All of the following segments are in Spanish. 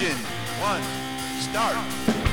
One. Start.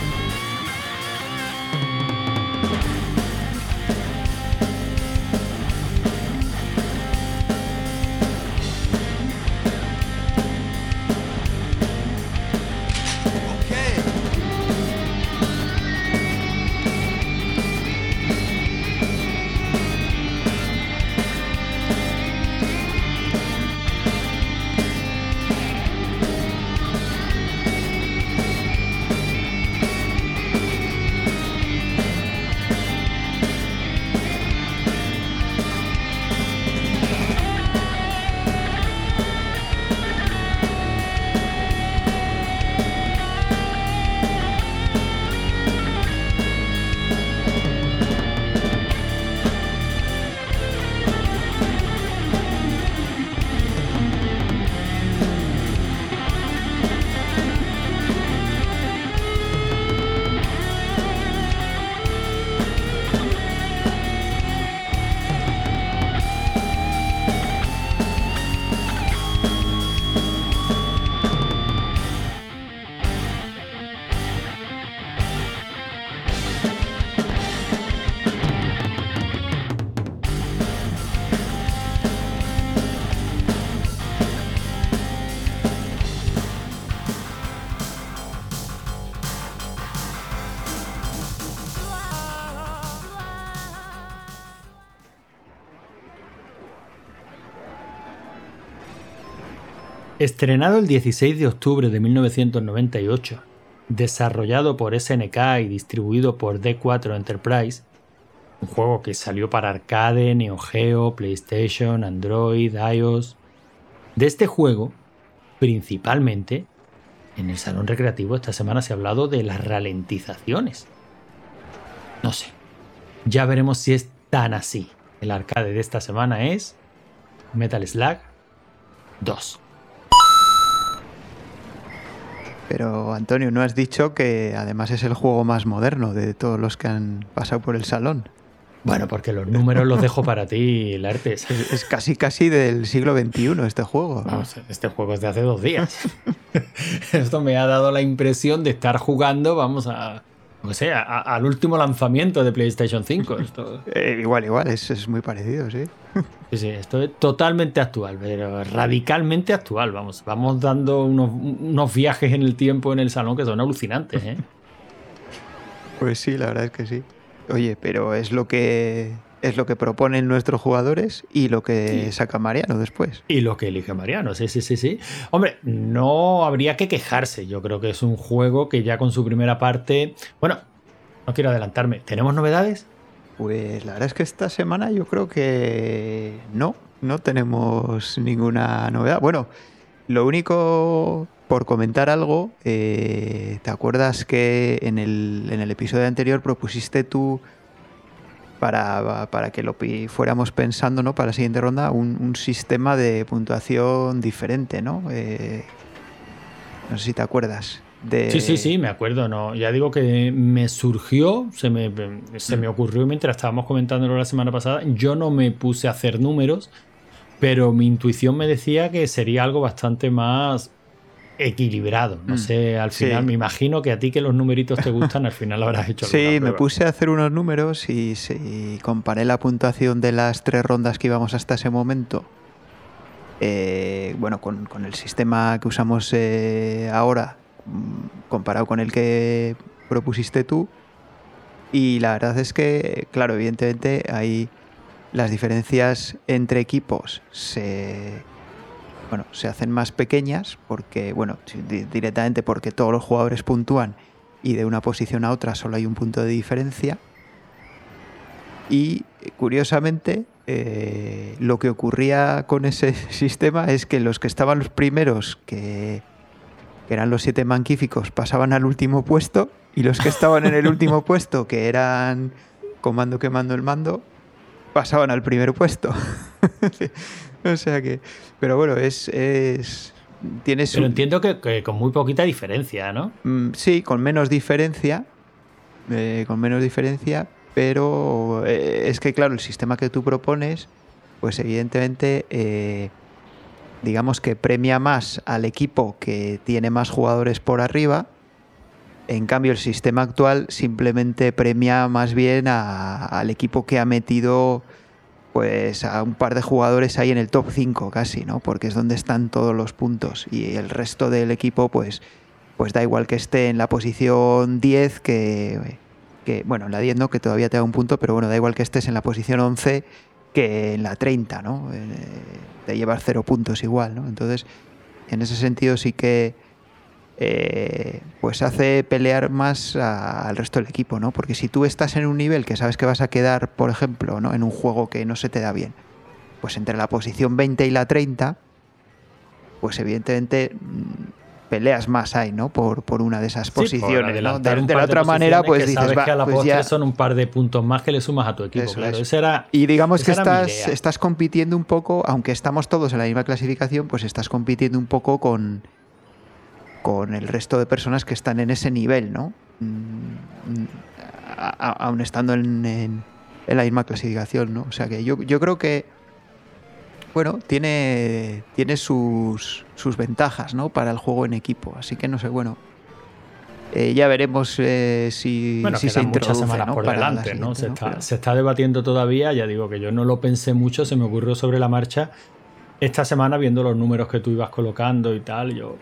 Estrenado el 16 de octubre de 1998, desarrollado por SNK y distribuido por D4 Enterprise, un juego que salió para arcade, Neo Geo, PlayStation, Android, iOS. De este juego, principalmente, en el salón recreativo esta semana se ha hablado de las ralentizaciones. No sé, ya veremos si es tan así. El arcade de esta semana es Metal Slug 2. Pero Antonio, ¿no has dicho que además es el juego más moderno de todos los que han pasado por el salón? Bueno, porque los números los dejo para ti, Lartes. Es, es casi casi del siglo XXI este juego. Vamos, este juego es de hace dos días. Esto me ha dado la impresión de estar jugando, vamos a. No sé, a- a- al último lanzamiento de PlayStation 5. Esto, Eh, igual, igual, es, es muy parecido, sí. sí, sí, esto es totalmente actual, pero radicalmente actual. Vamos, vamos dando unos, unos viajes en el tiempo en el salón que son alucinantes, ¿eh? Pues sí, la verdad es que sí. Oye, pero es lo que es lo que proponen nuestros jugadores y lo que saca Mariano después. Y lo que elige Mariano, sí, sí, sí, sí. Hombre, no habría que quejarse. Yo creo que es un juego que ya con su primera parte. Bueno, no quiero adelantarme. ¿Tenemos novedades? Pues la verdad es que esta semana yo creo que no, no tenemos ninguna novedad. Bueno, lo único por comentar algo, eh, ¿te acuerdas que en el, en el episodio anterior propusiste tú para, para que lo fuéramos pensando ¿no? para la siguiente ronda un, un sistema de puntuación diferente, ¿no? Eh, no sé si te acuerdas. De... Sí, sí, sí, me acuerdo. No, ya digo que me surgió, se me, se me ocurrió mientras estábamos comentándolo la semana pasada. Yo no me puse a hacer números, pero mi intuición me decía que sería algo bastante más equilibrado. No Mm, sé, al sí. final, me imagino que a ti que los numeritos te gustan, al final habrás hecho Sí, me puse a hacer unos números y, comparé la puntuación de las tres rondas que íbamos hasta ese momento. eh, bueno, con, con el sistema que usamos eh, ahora, mm, comparado con el que propusiste tú. Y la verdad es que, claro, evidentemente hay las diferencias entre equipos se, bueno, se hacen más pequeñas porque, bueno, directamente porque todos los jugadores puntúan y de una posición a otra solo hay un punto de diferencia. Y eh, curiosamente, eh, lo que ocurría con ese sistema es que los que estaban los primeros, que, que eran los siete manquíficos, pasaban al último puesto y los que estaban en el último puesto, que eran comando quemando el mando, pasaban al primer puesto. o sea que, pero bueno, es, es tiene su, Pero entiendo que, que con muy poquita diferencia, ¿no? Mm, sí, con menos diferencia. eh, con menos diferencia, pero eh, es que, claro, el sistema que tú propones, pues evidentemente eh, digamos que premia más al equipo que tiene más jugadores por arriba. En cambio, el sistema actual simplemente premia más bien al equipo que ha metido pues a un par de jugadores ahí en el top 5 casi, ¿no? Porque es donde están todos los puntos y el resto del equipo pues pues da igual que esté en la posición 10 que, que bueno, en la 10 no, que todavía te da un punto, pero bueno, da igual que estés en la posición 11 que en la 30, ¿no? Eh, de llevar cero puntos igual, ¿no? Entonces, en ese sentido sí que eh, pues hace pelear más al resto del equipo, ¿no? Porque si tú estás en un nivel que sabes que vas a quedar, por ejemplo, ¿no? en un juego que no se te da bien, pues entre la posición 20 y la 30, pues evidentemente mm, peleas más ahí, ¿no? Por, por una de esas posiciones, ¿no? De, la otra manera, pues dices, que a la pues ya... son un par de puntos más que le sumas a tu equipo, claro. era, y digamos que estás, estás compitiendo un poco, aunque estamos todos en la misma clasificación, pues estás compitiendo un poco con con el resto de personas que están en ese nivel, ¿no? Mm, aún estando en, la misma clasificación, ¿no? O sea que yo, creo que, bueno, tiene, tiene sus, sus ventajas, ¿no? Para el juego en equipo. Así que no sé, bueno, eh, ya veremos eh, si, si se muchas semanas por delante, ¿no? Se, Está, se, está, debatiendo todavía, ya digo que yo no lo pensé mucho, se me ocurrió sobre la marcha. Esta semana, viendo los números que tú ibas colocando y tal, yo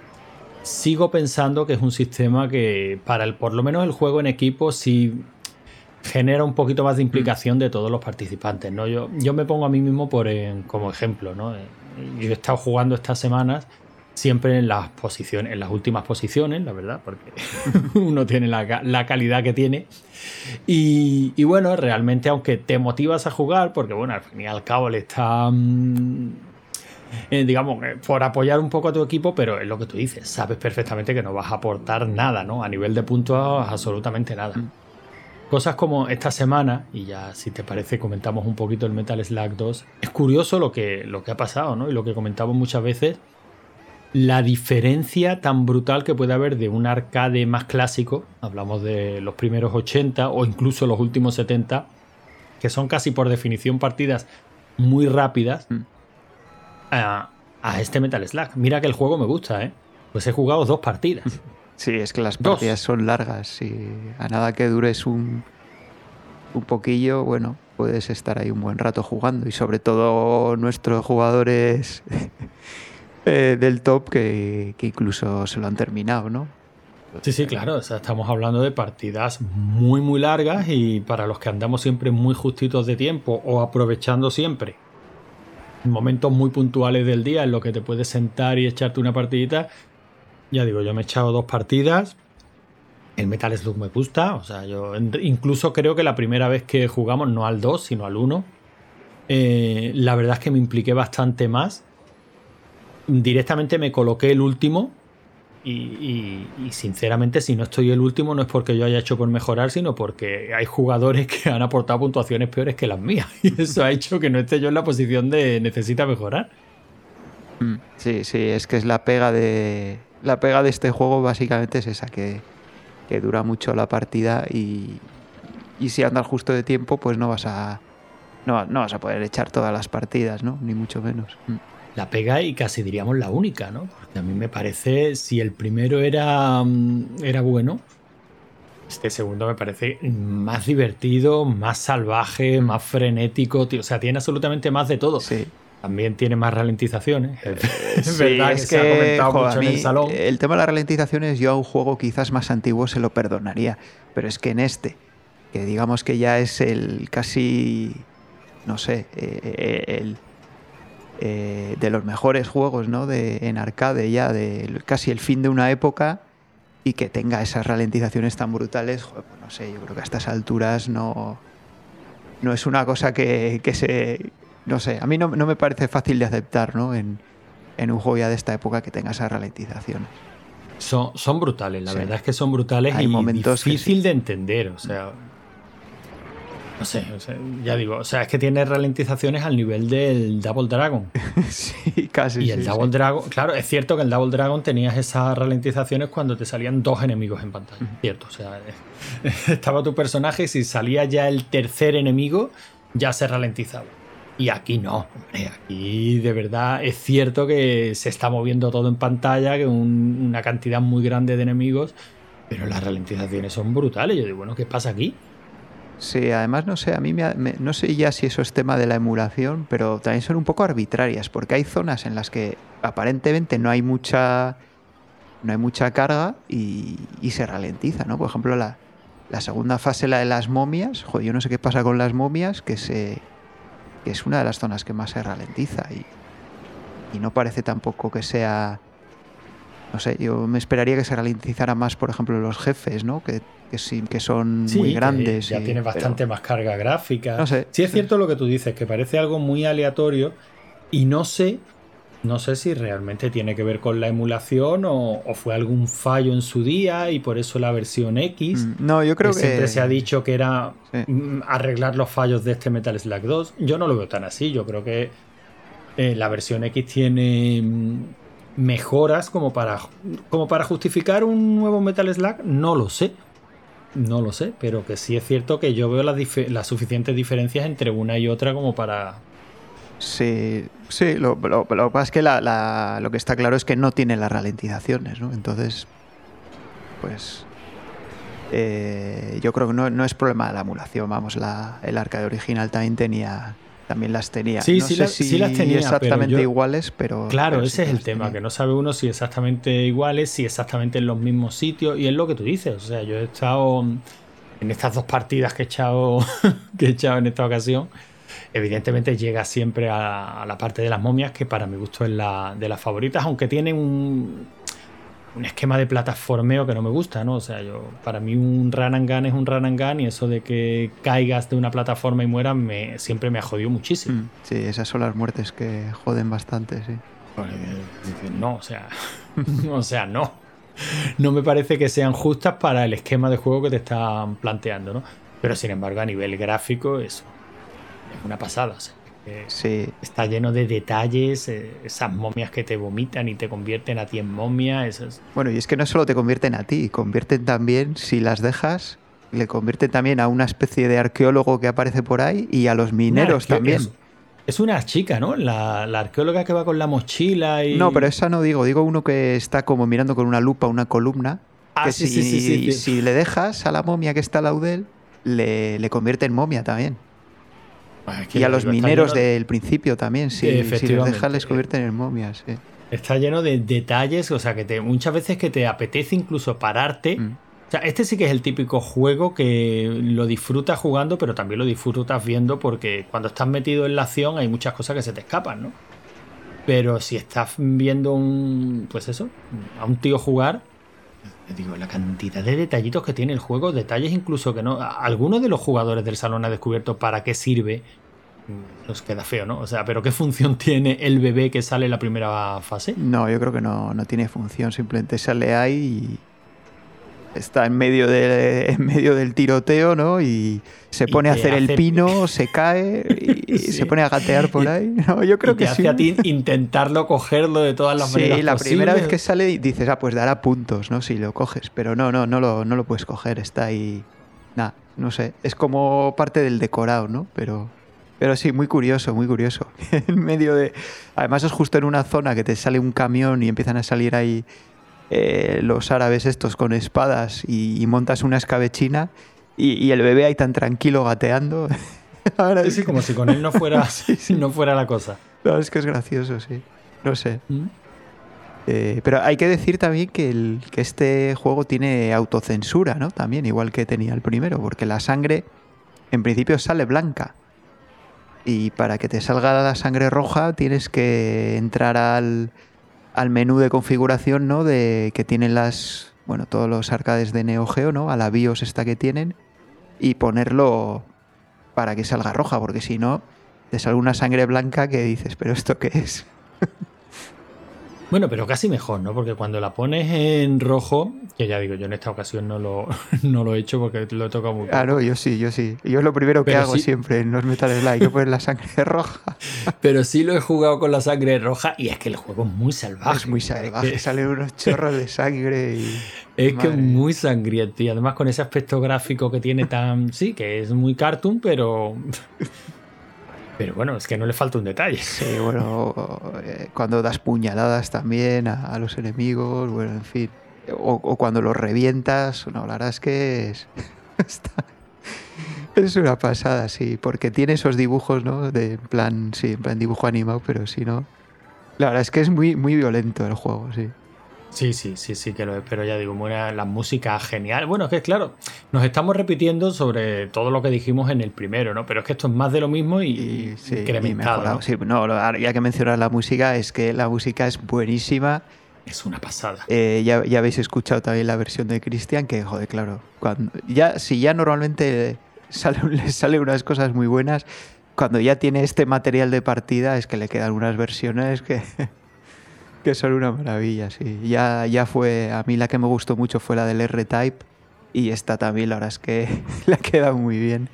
sigo pensando que es un sistema que para el, por lo menos el juego en equipo sí genera un poquito más de implicación de todos los participantes. ¿no? Yo, yo me pongo a mí mismo por, como ejemplo. ¿no? Yo he estado jugando estas semanas siempre en las posiciones, en las últimas posiciones, la verdad, porque uno tiene la, calidad que tiene. Y, y, bueno, realmente, aunque te motivas a jugar, porque bueno, al fin y al cabo le está eh, digamos, eh, por apoyar un poco a tu equipo, pero es lo que tú dices, sabes perfectamente que no vas a aportar nada, ¿no? A nivel de puntos, absolutamente nada. Mm. Cosas como esta semana, y ya si te parece comentamos un poquito el Metal Slack 2, es curioso lo que, lo que ha pasado, ¿no? Y lo que comentamos muchas veces, la diferencia tan brutal que puede haber de un arcade más clásico, hablamos de los primeros 80 o incluso los últimos 70, que son casi por definición partidas muy rápidas, mm a, este Metal Slack. Mira que el juego me gusta, ¿eh? Pues he jugado dos partidas. Sí, es que las partidas son largas y a nada que dures un, un poquillo, bueno, puedes estar ahí un buen rato jugando y sobre todo nuestros jugadores eh, del top que, incluso se lo han terminado, ¿no? Sí, sí, claro. estamos hablando de partidas muy, muy largas y para los que andamos siempre muy justitos de tiempo o aprovechando siempre momentos muy puntuales del día en los que te puedes sentar y echarte una partidita. Ya digo, yo me he echado dos partidas. El Metal Slug me gusta. O sea, yo incluso creo que la primera vez que jugamos, no al 2, sino al 1, eh, la verdad es que me impliqué bastante más. Directamente me coloqué el último y, sinceramente, si no estoy el último, no es porque yo haya hecho por mejorar, sino porque hay jugadores que han aportado puntuaciones peores que las mías. Y eso ha hecho que no esté yo en la posición de necesita mejorar. Mm, sí, sí, es que es la pega de. La pega de este juego básicamente es esa, que, dura mucho la partida y, y si andas justo de tiempo, pues no vas a. No, vas a poder echar todas las partidas, ¿no? Ni mucho menos. Mm la pega y casi diríamos la única, ¿no? Porque a mí me parece, si el primero era, mm, era bueno, este segundo me parece más divertido, más salvaje, más frenético, tío. o sea, tiene absolutamente más de todo. Sí. También tiene más ralentizaciones. es verdad que, se ha comentado mucho en el salón. El tema de las ralentizaciones, yo a un juego quizás más antiguo se lo perdonaría. Pero es que en este, que digamos que ya es el casi, no sé, eh, eh, el, eh, de los mejores juegos ¿no? de, en arcade ya, de casi el fin de una época y que tenga esas ralentizaciones tan brutales, pues no sé, yo creo que a estas alturas no, no es una cosa que, se... No sé, a mí no, me parece fácil de aceptar ¿no? en, un juego ya de esta época que tenga esas ralentizaciones. Son, son brutales, la verdad es que son brutales y momentos difícil de entender. O sea, no sé, ya digo, o sea, es que tiene ralentizaciones al nivel del Double Dragon. sí, casi. Y el Double Dragon, claro, es cierto que el Double Dragon tenías esas ralentizaciones cuando te salían dos enemigos en pantalla. Cierto, o sea, estaba tu personaje y si salía ya el tercer enemigo, ya se ralentizaba. Y aquí no, hombre, aquí de verdad es cierto que se está moviendo todo en pantalla, que una cantidad muy grande de enemigos, pero las ralentizaciones son brutales. Yo digo, bueno, ¿qué pasa aquí? Sí, además no sé, a mí me, no sé ya si eso es tema de la emulación, pero también son un poco arbitrarias, porque hay zonas en las que aparentemente no hay mucha no hay mucha carga y, se ralentiza, ¿no? Por ejemplo, la, la, segunda fase, la de las momias, joder, yo no sé qué pasa con las momias, que se que es una de las zonas que más se ralentiza y, y no parece tampoco que sea no sé, yo me esperaría que se ralentizara más, por ejemplo, los jefes, ¿no? Que, que, sí, que son muy grandes. ya tiene bastante más carga gráfica. No sé. Sí es cierto lo que tú dices, que parece algo muy aleatorio y no sé, no sé si realmente tiene que ver con la emulación o, fue algún fallo en su día y por eso la versión X. Mm, no, yo creo que, siempre se ha dicho que era mm, arreglar los fallos de este Metal Slack 2. Yo no lo veo tan así. Yo creo que eh, la versión X tiene mm, mejoras como para, como para justificar un nuevo Metal Slack, no lo sé. No lo sé, pero que sí es cierto que yo veo las, suficientes diferencias entre una y otra como para... Sí, sí, lo, lo, que pasa es que lo que está claro es que no tiene las ralentizaciones, ¿no? Entonces, pues... Eh, yo creo que no, no, es problema de la emulación, vamos, la, el arcade original también tenía también las tenía. Sí, sí, las tenía. Exactamente iguales, pero. Claro, ese es el tema, que no sabe uno si exactamente iguales, si exactamente en los mismos sitios. Y es lo que tú dices. O sea, yo he estado en estas dos partidas que he echado, que he echado en esta ocasión. Evidentemente llega siempre a, la parte de las momias, que para mi gusto es la de las favoritas, aunque tienen un, un esquema de plataformeo que no me gusta, ¿no? O sea, yo para mí un run and gun es un run and gun y eso de que caigas de una plataforma y mueras me, siempre me ha jodido muchísimo. Mm, sí, esas son las muertes que joden bastante, sí. No, o sea, o sea, no. No me parece que sean justas para el esquema de juego que te están planteando, ¿no? Pero sin embargo, a nivel gráfico, eso es una pasada. O sea sí. Está lleno de detalles, eh, esas momias que te vomitan y te convierten a ti en momia. Esas... Bueno, y es que no solo te convierten a ti, convierten también, si las dejas, le convierten también a una especie de arqueólogo que aparece por ahí y a los mineros también. Es, una chica, ¿no? La, arqueóloga que va con la mochila y... No, pero esa no digo, digo uno que está como mirando con una lupa una columna. Ah, que sí, si, sí, si le dejas a la momia que está al lado de él, le, le convierte en momia también y a los mineros del principio también, sí. Si los dejas, les convierten en momias. Está lleno de detalles, o sea, que te, muchas veces que te apetece incluso pararte. Mm. O sea, este sí que es el típico juego que lo disfrutas jugando, pero también lo disfrutas viendo porque cuando estás metido en la acción hay muchas cosas que se te escapan, ¿no? Pero si estás viendo un, pues eso, a un tío jugar, digo, la cantidad de detallitos que tiene el juego, detalles incluso que no. Algunos de los jugadores del salón ha descubierto para qué sirve. Nos queda feo, ¿no? O sea, ¿pero qué función tiene el bebé que sale en la primera fase? No, yo creo que no, no tiene función, simplemente sale ahí y está en medio, de, en medio del tiroteo, ¿no? Y se pone a hacer el pino, se cae y, se pone a gatear por ahí. No, yo creo que te hace a ti intentarlo cogerlo de todas las maneras. Sí, la primera vez que sale dices, ah, pues dará puntos, ¿no? Si lo coges, pero no, no, no lo, no lo puedes coger, está ahí. Nada, no sé. Es como parte del decorado, ¿no? Pero. Pero sí, muy curioso, muy curioso. en medio de. Además, es justo en una zona que te sale un camión y empiezan a salir ahí eh, los árabes estos con espadas y, montas una escabechina y, el bebé ahí tan tranquilo gateando. Ahora sí, como si con él no fuera, no fuera la cosa. No, es que es gracioso, sí. No sé. ¿Mm? Eh, pero hay que decir también que, el, que este juego tiene autocensura, ¿no? También, igual que tenía el primero, porque la sangre en principio sale blanca. Y para que te salga la sangre roja tienes que entrar al, al menú de configuración, ¿no? De que tienen las, bueno, todos los arcades de Neo Geo, ¿no? A la BIOS esta que tienen y ponerlo para que salga roja, porque si no te sale una sangre blanca que dices, pero esto qué es. Bueno, pero casi mejor, ¿no? Porque cuando la pones en rojo, que ya digo, yo en esta ocasión no lo, no lo he hecho porque lo he tocado muy Claro, yo sí, yo sí. Yo es lo primero que hago siempre en los Metal Slide, que poner la sangre roja. Pero sí lo he jugado con la sangre roja y es que el juego es muy salvaje. Es muy salvaje, salen unos chorros de sangre y... Es que es muy sangriento y además con ese aspecto gráfico que tiene tan... Sí, que es muy cartoon, pero... Pero bueno, es que no le falta un detalle. Sí, bueno, eh, cuando das puñaladas también a, los enemigos, bueno, en fin. O, cuando los revientas, no, la verdad es que es, es una pasada, sí, porque tiene esos dibujos, ¿no? De en plan, sí, en plan dibujo animado, pero si no. La verdad es que es muy, muy violento el juego, sí. Sí, sí, sí, sí que lo es, pero ya digo, buena, la música genial. Bueno, es que claro, nos estamos repitiendo sobre todo lo que dijimos en el primero, ¿no? Pero es que esto es más de lo mismo y, Y, sí, y incrementado. mejorado. ¿no? Sí, no, ya que mencionas la música, es que la música es buenísima. Es una pasada. Eh, ya, ya habéis escuchado también la versión de Cristian, que joder, claro, cuando ya, si ya normalmente sale, le salen unas cosas muy buenas, cuando ya tiene este material de partida es que le quedan unas versiones que, que son una maravilla, sí. Ya, ya fue, a mí la que me gustó mucho fue la del R-Type y esta también, la verdad es que le ha quedado muy bien.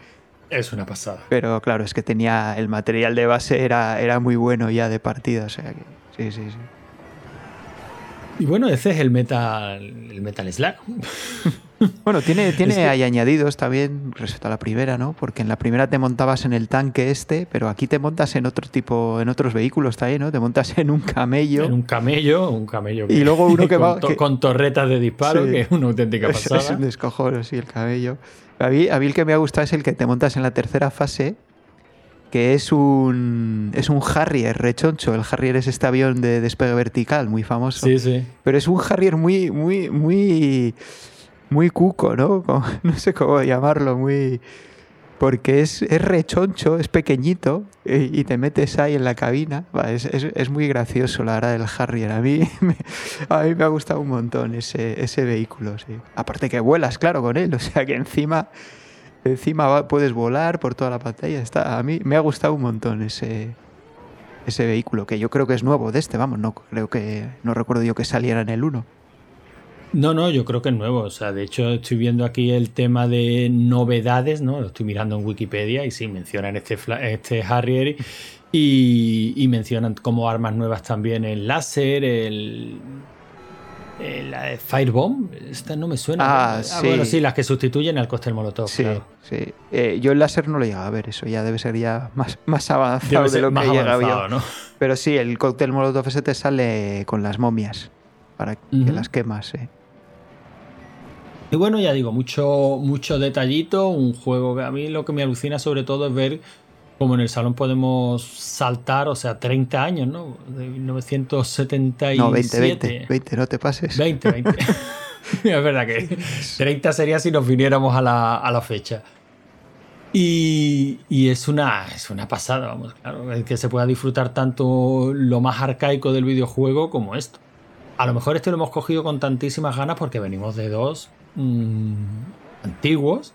Es una pasada. Pero claro, es que tenía el material de base era, era muy bueno ya de partida, o sea que sí, sí, sí. Y bueno, ese es el Metal, el Metal Slug. Bueno, tiene, tiene Es que- hay añadidos también respecto a la primera, ¿no? Porque en la primera te montabas en el tanque este, pero aquí te montas en otro tipo, en otros vehículos también, ¿no? Te montas en un camello. En un camello, un camello Y luego uno que con, va- to- que- con torretas de disparo, Sí. que es una auténtica Es, pasada. es un descojono, sí, el camello. A mí, a mí el que me ha gustado es el que te montas en la tercera fase, que es un, es un Harrier rechoncho. El Harrier es este avión de despegue vertical, muy famoso. Sí, sí. Pero es un Harrier muy, muy, muy, muy cuco, ¿no? Como- no sé cómo llamarlo, muy... Porque es, es rechoncho, es pequeñito y, y te metes ahí en la cabina. Es- es muy gracioso, la verdad, del Harrier. A mí me, a mí me ha gustado un montón ese, ese vehículo, sí. Aparte que vuelas, claro, con él. O sea que encima, encima puedes volar por toda la pantalla. Está, a mí me ha gustado un montón ese, ese vehículo, que yo creo que es nuevo de este, vamos, no creo que, no recuerdo yo que saliera en el 1. No, no, yo creo que es nuevo. O sea, de hecho, estoy viendo aquí el tema de novedades, ¿no? Lo estoy mirando en Wikipedia y sí, mencionan este, este Harrier y, y mencionan como armas nuevas también el láser, el. El- la de Firebomb. Esta no me suena. Ah, ¿no? sí. bueno, sí, las que sustituyen al cóctel molotov. Sí, claro. sí. Eh, yo el láser no lo llegaba a ver, eso ya debe ser ya más, más avanzado de lo que avanzado, yo. ¿no? Pero sí, el cóctel molotov ese te sale con las momias para que las quemas, sí. Y bueno, ya digo, mucho, mucho detallito, un juego que a mí lo que me alucina sobre todo es ver cómo en el salón podemos saltar, o sea, 30 años, ¿no? De 1977. No, 20, 20, 20, no te pases. 20, 20. es verdad que 30 sería si nos viniéramos a la, a la fecha. Y, y es, una, es una pasada, vamos, claro, que se pueda disfrutar tanto lo más arcaico del videojuego como esto. A lo mejor este lo hemos cogido con tantísimas ganas porque venimos de dos mm, antiguos.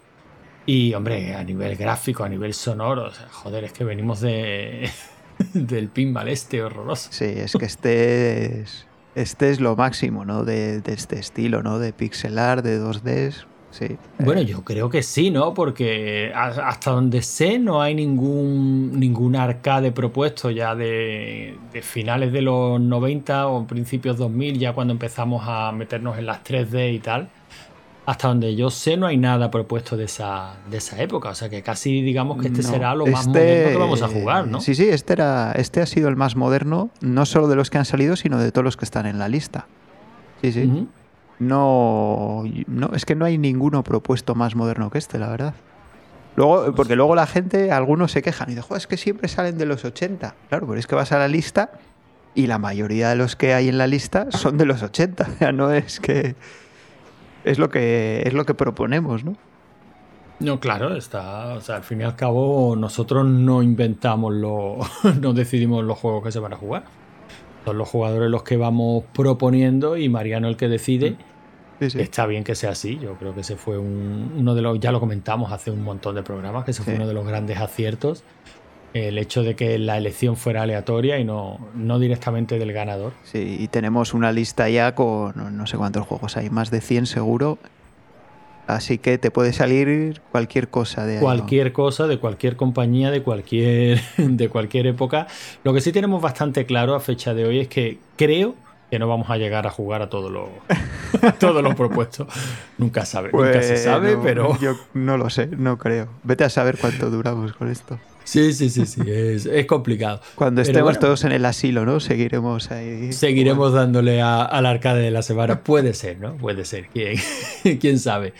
Y, hombre, a nivel gráfico, a nivel sonoro, o sea, joder, es que venimos de del pinball este horroroso. Sí, es que este es, este es lo máximo, ¿no? De, de este estilo, ¿no? De pixelar, de 2D. Sí. Bueno, yo creo que sí, ¿no? Porque a- hasta donde sé no hay ningún, ningún arcade propuesto ya de, de finales de los 90 o principios 2000, ya cuando empezamos a meternos en las 3D y tal. Hasta donde yo sé no hay nada propuesto de esa, de esa época. O sea que casi digamos que este No, será lo más este- moderno que vamos a jugar, ¿no? Sí, sí, este, era, este ha sido el más moderno, no solo de los que han salido, sino de todos los que están en la lista. Sí, sí. No, no, es que no hay ninguno propuesto más moderno que este, la verdad. Luego, porque luego la gente, algunos se quejan y dicen, "Joder, es que siempre salen de los 80. Claro, pero es que vas a la lista y la mayoría de los que hay en la lista son de los 80. O sea, no es que es lo que es lo que proponemos, ¿no? No, claro, está. O sea, al fin y al cabo, nosotros no inventamos lo. no decidimos los juegos que se van a jugar. Son los jugadores los que vamos proponiendo y Mariano el que decide. Sí, sí. Está bien que sea así. Yo creo que ese fue un- uno de los. Ya lo comentamos hace un montón de programas, que ese fue uno de los grandes aciertos. El hecho de que la elección fuera aleatoria y no, no directamente del ganador. Sí, y tenemos una lista ya con no- sé cuántos juegos hay, más de 100 seguro. Así que te puede salir cualquier cosa de cualquier cosa de cualquier compañía de cualquier de cualquier época lo que sí tenemos bastante claro a fecha de hoy es que creo que no vamos a llegar a jugar a todo lo a todo lo propuesto nunca sabe nunca se sabe pero Yo no lo sé, no creo. Vete a saber cuánto duramos con esto. Sí, sí, sí, sí, es, es complicado. Cuando Pero estemos bueno, todos en el asilo, ¿no? Seguiremos ahí. Seguiremos dándole a- al arcade de la semana. Puede ser, ¿no? Puede ser. ¿Quién, quién sabe?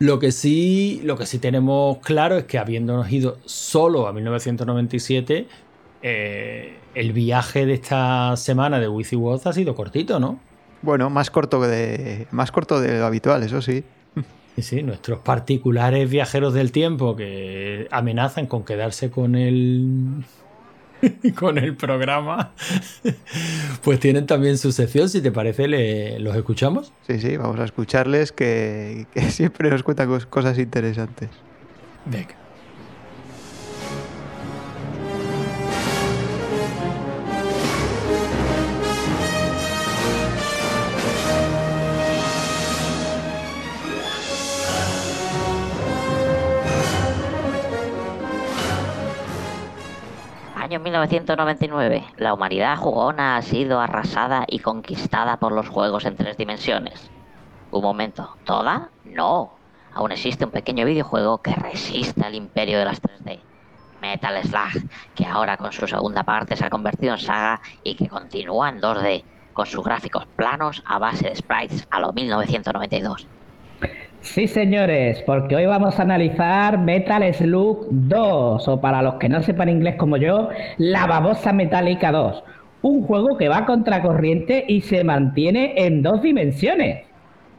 Lo que, sí, lo que sí tenemos claro es que habiéndonos ido solo a 1997, eh, el viaje de esta semana de Wizzy ha sido cortito, ¿no? Bueno, más corto de. Más corto de lo habitual, eso sí. Sí, sí, nuestros particulares viajeros del tiempo que amenazan con quedarse con el con el programa, pues tienen también su sección. Si te parece, le- los escuchamos. Sí, sí, vamos a escucharles que, que siempre nos cuentan cos- cosas interesantes. Venga. Año 1999. La humanidad jugona ha sido arrasada y conquistada por los juegos en tres dimensiones. Un momento, ¿toda? No. Aún existe un pequeño videojuego que resiste al imperio de las 3D. Metal Slug, que ahora con su segunda parte se ha convertido en saga y que continúa en 2D, con sus gráficos planos a base de sprites a lo 1992. Sí, señores, porque hoy vamos a analizar Metal Slug 2, o para los que no sepan inglés como yo, La Babosa Metálica 2. Un juego que va contracorriente y se mantiene en dos dimensiones.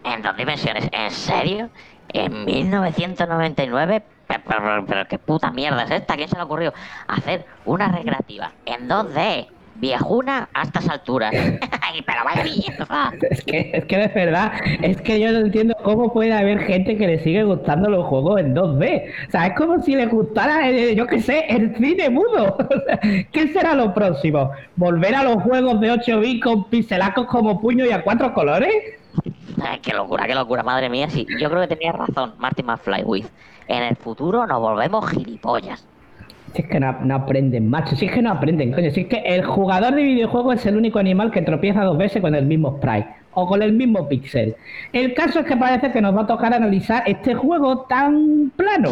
En dos dimensiones, ¿en serio? ¿En 1999? Pero, qué puta mierda es esta, ¿a quién se le ocurrió hacer una recreativa en 2D? Viejuna a estas alturas. Pero vaya mierda. Es que, es que de verdad, es que yo no entiendo cómo puede haber gente que le sigue gustando los juegos en 2D. O sea, es como si le gustara, eh, yo qué sé, el cine mudo. ¿Qué será lo próximo? ¿Volver a los juegos de 8 bits con pixelacos como puño y a cuatro colores? Ay, qué locura, qué locura, madre mía. Sí, yo creo que tenía razón Martin McFly with. En el futuro nos volvemos gilipollas. Si es que no, aprenden, macho, si es que no aprenden, coño, si es que el jugador de videojuegos es el único animal que tropieza dos veces con el mismo sprite o con el mismo pixel. El caso es que parece que nos va a tocar analizar este juego tan plano.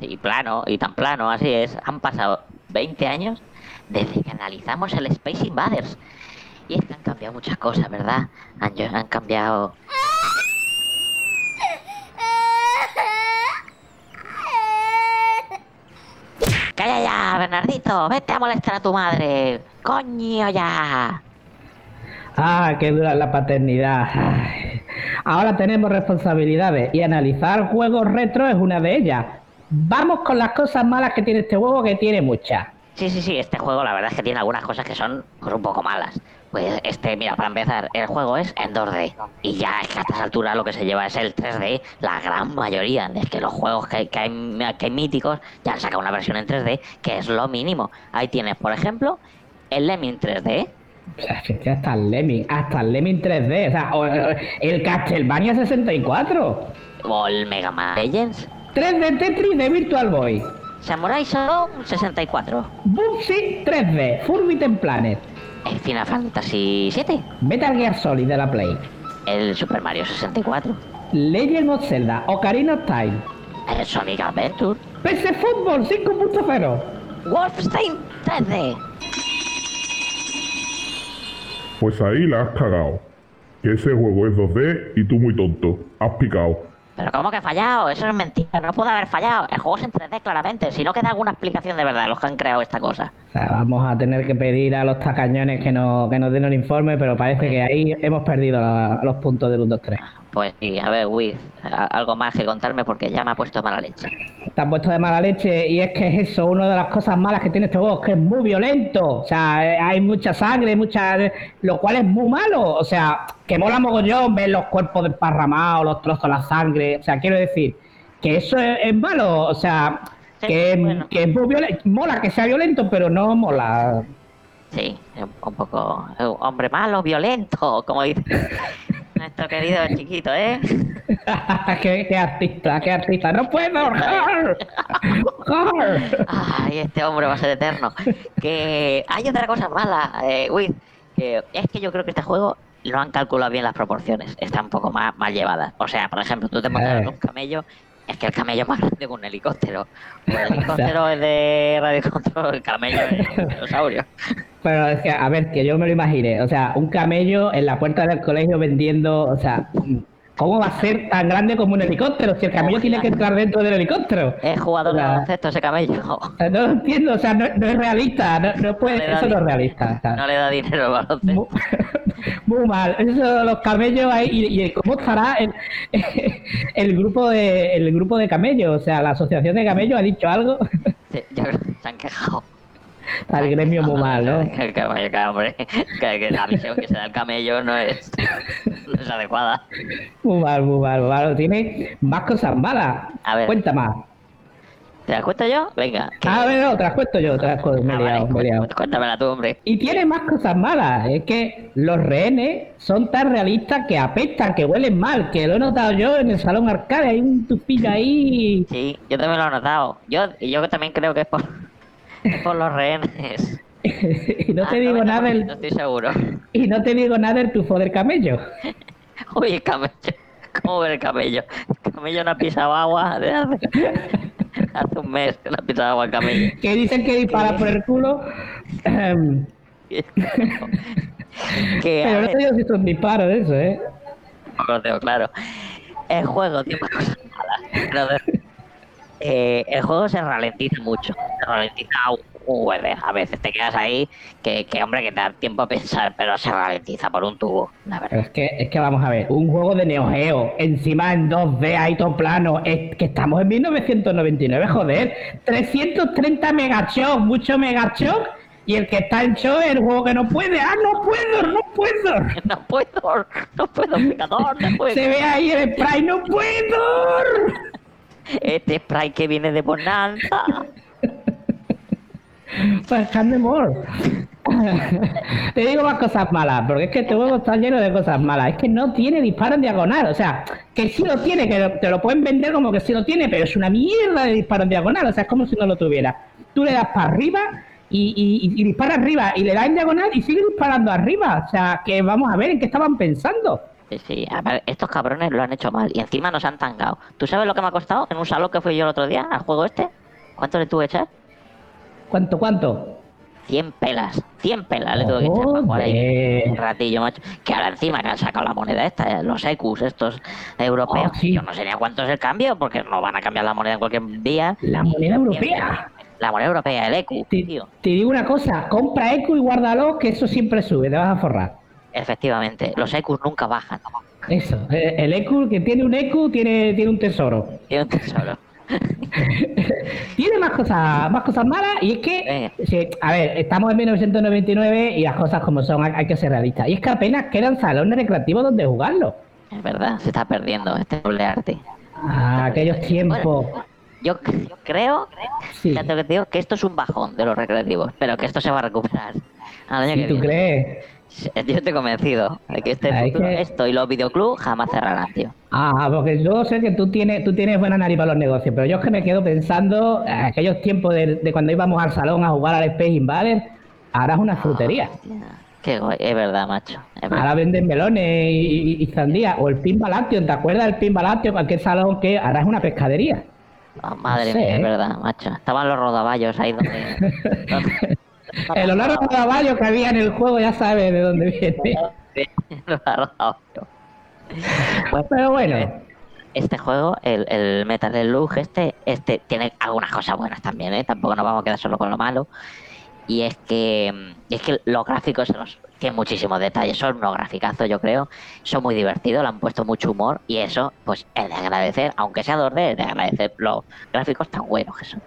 Sí, plano, y tan plano, así es. Han pasado 20 años desde que analizamos el Space Invaders. Y es que han cambiado muchas cosas, ¿verdad? Han, han cambiado... ¡Calla ya, Bernardito! ¡Vete a molestar a tu madre! ¡Coño ya! Ah, qué dura la paternidad. Ahora tenemos responsabilidades y analizar juegos retro es una de ellas. Vamos con las cosas malas que tiene este juego, que tiene muchas. Sí, sí, sí, este juego la verdad es que tiene algunas cosas que son pues, un poco malas. Pues este, mira, para empezar, el juego es en 2D. Y ya es que a estas alturas lo que se lleva es el 3D, la gran mayoría. Es que los juegos que, que hay, que hay míticos ya han sacado una versión en 3D, que es lo mínimo. Ahí tienes, por ejemplo, el Lemming 3D. O sea, es que hasta el Lemming, hasta el Lemming 3D, o sea, o- o- el Castlevania 64. O el Mega Man Legends. 3D Tetris de Virtual Boy. Samurai Shodown 64. Bubsy 3D, Forbidden Planet. El Final Fantasy 7. Metal Gear Solid de la Play. El Super Mario 64. Legend of Zelda, Ocarina of Time. El Sonic Adventure. PC Football 5.0. Wolfenstein 3D. Pues ahí la has cagado. Que ese juego es 2D y tú muy tonto. Has picado. Pero ¿cómo que he fallado? Eso es mentira, no puede haber fallado. El juego es en 3D claramente, si no queda alguna explicación de verdad los que han creado esta cosa. O sea, vamos a tener que pedir a los tacañones que nos, que nos den un informe, pero parece que ahí hemos perdido la- los puntos del 1, 2, 3. Pues sí, a ver, Wiz, algo más que contarme porque ya me ha puesto mala leche. Te han puesto de mala leche y es que es eso, una de las cosas malas que tiene este juego, es que es muy violento. O sea, eh, hay mucha sangre, mucha... lo cual es muy malo. O sea, que mola mogollón ver los cuerpos desparramados, los trozos, la sangre. O sea, quiero decir que eso es, es malo. O sea, Sí, que, bueno. que es muy violento. Mola que sea violento, pero no mola. Sí, un, un poco... hombre malo, violento, como dice nuestro querido chiquito, ¿eh? qué, qué artista, qué artista. ¡No. ¡Jar! Ay, este hombre va a ser eterno. Que hay otra cosa mala, eh, Wiz, que es que yo creo que este juego no han calculado bien las proporciones, están un poco más mal llevadas. O sea, por ejemplo, tú te montas Eh. en un camello Es que el camello es más grande que un helicóptero. El helicóptero es de radiocontrol, el camello es un dinosaurio. Pero es que, a ver, que yo me lo imagine. O sea, un camello en la puerta del colegio vendiendo. O sea, ¿cómo va a ser tan grande como un helicóptero? Si el camello tiene que entrar dentro del helicóptero. Es jugador de baloncesto ese camello. No lo entiendo, o sea, no, no es realista. No, no puede, No eso no es realista. o sea. No le da dinero al baloncesto. Muy, muy mal. Eso, los camellos ahí. Y, y cómo estará el, el grupo de el grupo de camellos? O sea, la asociación de camellos ha dicho algo. Sí, yo creo que se han quejado. Al gremio muy mal, ¿no? Que, la visión que se da el camello no es, no es adecuada. Muy mal, muy mal, muy mal. Tiene más cosas malas. A ver. Cuenta más. ¿Te las cuento yo? Venga. que- A ver, no, te las cuento yo, te las cuento. Me Ah, vale, liado, me he liado. cuént- Cuéntamela tú, hombre. Y tiene más cosas malas. Es que los rehenes son tan realistas que apestan, que huelen mal. Que lo he notado yo en el salón arcade. Hay un tufillo ahí. Sí, yo también lo he notado. Yo, y yo también creo que es por, es por los rehenes. y no te Ah, digo nada 90% del, estoy seguro. y no te digo nada del tufo del camello. Uy, el camello. ¿Cómo ve el camello? El camello no ha pisado agua desde hace, hace un mes que no ha pisado agua el camello. Que dicen que dispara por el culo. Que, Pero no ver, te digo si son disparos de eso, ¿eh? No lo tengo claro. El juego tiene cosas malas. Eh, el juego se ralentiza mucho. Se ralentiza un hueve. A veces te quedas ahí que, que, hombre, que te da tiempo a pensar, pero se ralentiza por un tubo, la Pero verdad. es que, es que vamos a ver, un juego de Neo Geo, encima en 2D, ahí todo plano, es que estamos en 1999, joder, 330 megachoc, mucho megachoc, y el que está en show es el juego que no puede, ah, no puedo, no puedo. No puedo, no puedo, pecador, no puedo. Se ve ahí el spray, no puedo. Este spray que viene de Bonanza. Pues Candy More. Te digo más cosas malas, porque es que este juego está lleno de cosas malas. Es que no tiene disparo en diagonal. O sea, que sí lo tiene, que te lo pueden vender como que sí lo tiene, pero es una mierda de disparo en diagonal. O sea, es como si no lo tuviera. Tú le das para arriba y, y- y dispara arriba, y le das en diagonal y sigue disparando arriba. O sea, que vamos a ver en qué estaban pensando. Sí, sí, a ver, estos cabrones lo han hecho mal y encima nos han tangado. ¿Tú sabes lo que me ha costado en un salón que fui yo el otro día al juego este? ¿Cuánto le tuve que echar? ¿Cuánto, cuánto? 100 pelas, 100 pelas le tuve que echar para jugar ahí. Un ratillo, macho. Que ahora encima que han sacado la moneda esta, eh, los ECUs estos europeos. Oh, sí. Yo no sé ni a cuánto es el cambio, porque no van a cambiar la moneda en cualquier día. La moneda europea. La moneda europea, el ECU, Te, tío. te digo una cosa, compra Eco y guárdalo, que eso siempre sube, te vas a forrar. Efectivamente, los ECUs nunca bajan. Eso, eh, el EQ, que tiene un EQ, tiene, tiene un tesoro. Tiene un tesoro. Tiene más cosas, más cosas malas y es que, sí, a ver, estamos en 1999 y las cosas como son, hay, que ser realistas. Y es que apenas quedan salones recreativos donde jugarlo. Es verdad, se está perdiendo este doble arte. Ah, aquellos tiempos. Yo, yo creo, Sí. fíjate que te digo, que esto es un bajón de los recreativos, pero que esto se va a recuperar. Al año Si que tú viene. crees. Yo estoy convencido de que este Hay futuro, que- esto y los videoclubs jamás cerrarán, tío. Ah, porque yo sé que tú tienes, tú tienes buena nariz para los negocios, pero yo es que me quedo pensando, eh, aquellos tiempos de, de cuando íbamos al salón a jugar al Space Invader, ahora es una frutería. Hostia, Qué guay, es verdad, macho. Es verdad. Ahora venden melones y, y, y sandía. O el Pimba Lácteo, ¿te acuerdas del Pimba Lácteo? Cualquier salón que ahora es una pescadería. Oh, madre no sé, mía, es ¿eh? verdad, macho. Estaban los rodaballos ahí donde. donde- El olor a caballo que había en el juego ya sabes de dónde viene. Bueno, Pero bueno, este juego, el, el Metal Slug, este, este tiene algunas cosas buenas también, ¿eh? Tampoco nos vamos a quedar solo con lo malo. Y es que, y es que los gráficos los, tienen muchísimos detalles, son unos graficazos, yo creo. Son muy divertidos, le han puesto mucho humor y eso, pues es de agradecer, aunque sea 2D, es de agradecer los gráficos tan buenos que son.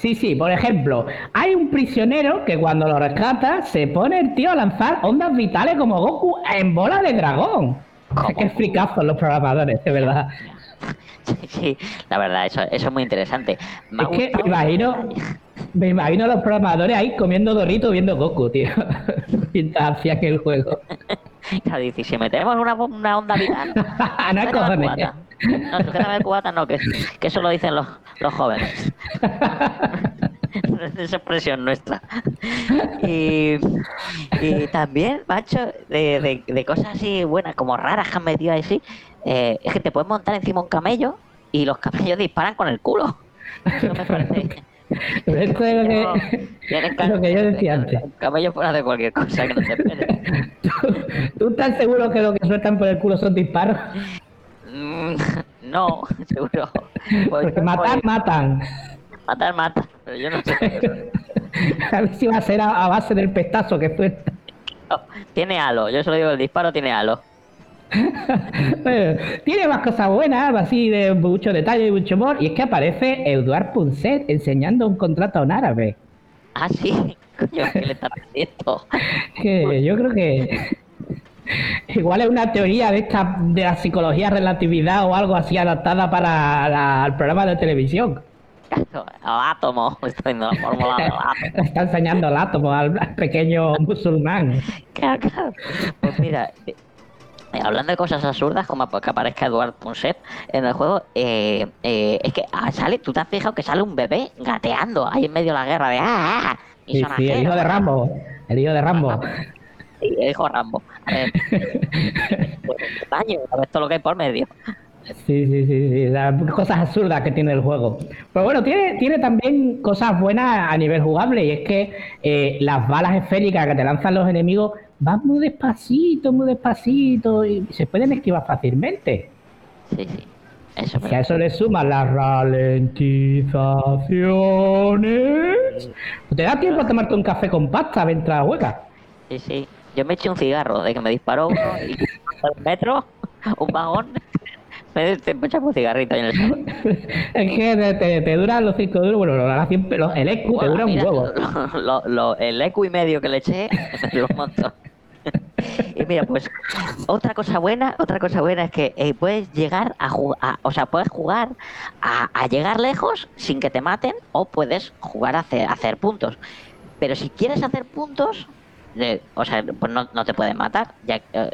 Sí, sí, por ejemplo, hay un prisionero que cuando lo rescata se pone el tío a lanzar ondas vitales como Goku en bola de dragón. Es que fricazos los programadores, de verdad. Sí, sí, la verdad, eso, eso es muy interesante. Me Es que me imagino, me imagino a los programadores ahí comiendo Dorito viendo Goku, tío. Mientras hacían el juego. Claro, dice, si metemos una, una onda vital. no cojones. No, sujétame el cubata, no, que, que eso lo dicen los, los jóvenes. es expresión nuestra. Y, y también, macho, de, de- de cosas así buenas, como raras que han metido así, eh, es que te puedes montar encima un camello y los camellos disparan con el culo. Eso me parece. Pero esto es lo que, lo que yo decía antes. Un camello puede hacer cualquier cosa que no te espere. ¿Tú, tú estás seguro que lo que sueltan por el culo son disparos? Mm, no, seguro. Porque matar, matan. matar, mata. Pero yo no sé. A ver si va a ser a, a base del pestazo que suelta. No, tiene halo. Yo solo digo el disparo tiene halo. Bueno, tiene más cosas buenas, así de mucho detalle y mucho humor. Y es que aparece Eduard Punset enseñando un contrato a un árabe. Ah, sí. Coño, ¿qué le está haciendo? Que yo creo que igual es una teoría de esta de la psicología relatividad o algo así adaptada para la- el programa de televisión. El átomo. Estoy viendo la fórmula del átomo. Está enseñando el átomo al, al pequeño musulmán. Claro, claro. Pues mira, eh, hablando de cosas absurdas, como ap- que aparezca Eduard Punset en el juego, eh, eh, es que ah, sale, tú te has fijado que sale un bebé gateando ahí en medio de la guerra de ¡ah! ah, y Sí, sí, el hijo de Rambo. El hijo de Rambo. Sí, de Rambo. A ver, pues, daño, todo lo que hay por medio. Sí, sí, sí, sí, las cosas absurdas que tiene el juego. Pero bueno, tiene, tiene también cosas buenas a nivel jugable y es que eh, las balas esféricas que te lanzan los enemigos van muy despacito, muy despacito y se pueden esquivar fácilmente. Sí, sí. Eso, Si a eso le suman las ralentizaciones, te da tiempo a tomarte un café con pasta mientras juegas. sí, sí. Yo me eché un cigarro de que me disparó uno y un metro, un vagón. Me me echaba un cigarrito ahí en el suelo. es que te, te- te duran los 5 duros, bueno, los- los- el EQ te dura un huevo. lo- lo- lo- el eco y medio que le eché un montón. y mira, pues otra cosa buena, otra cosa buena es que eh, puedes llegar a jugar, o sea, puedes jugar a, a llegar lejos sin que te maten o puedes jugar a hacer, a hacer puntos. Pero si quieres hacer puntos, de- o sea, pues no, no te pueden matar. Ya, eh,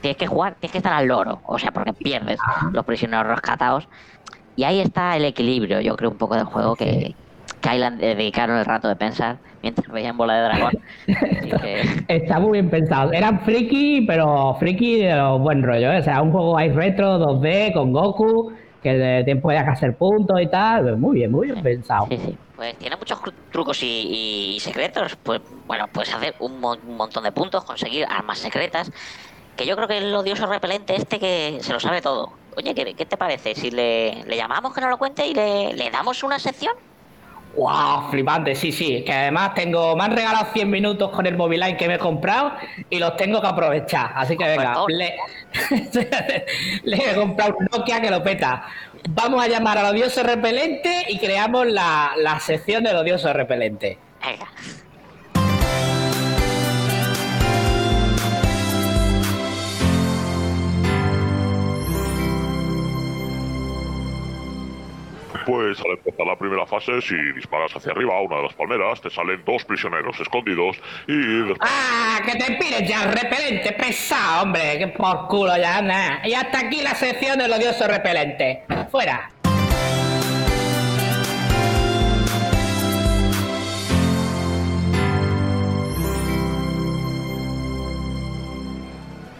tienes que jugar, tienes que estar al loro, o sea, porque pierdes los prisioneros rescatados. Y ahí está el equilibrio, yo creo, un poco del juego que, que le dedicaron el rato de pensar mientras veían bola de dragón. Que, Está muy bien pensado. Eran friki, pero friki de buen rollo. ¿eh? O sea, un juego ahí retro 2D con Goku, que de tiempo podías hacer puntos y tal. Muy bien, muy bien pensado. sí, sí. Pues tiene muchos trucos y, y secretos. Pues bueno, puedes hacer un, mo- un montón de puntos, conseguir armas secretas. Que yo creo que el odioso repelente este que se lo sabe todo. Oye, ¿qué, qué te parece? Si le, le llamamos que nos lo cuente y le, le damos una sección. ¡Wow! Flipante, sí, sí. Que además tengo, me han regalado 100 minutos con el Moviline que me he comprado y los tengo que aprovechar. Así que venga, le, le he comprado un Nokia que lo peta. Vamos a llamar al odioso repelente y creamos la, la sección del odioso repelente. Venga. Pues al empezar la primera fase, si disparas hacia arriba a una de las palmeras, te salen dos prisioneros escondidos y después ¡Ah! ¡Que te pires ya, repelente! ¡Pesado, hombre! ¡Que por culo ya, anda! Y hasta aquí la sección del odioso repelente. ¡Fuera!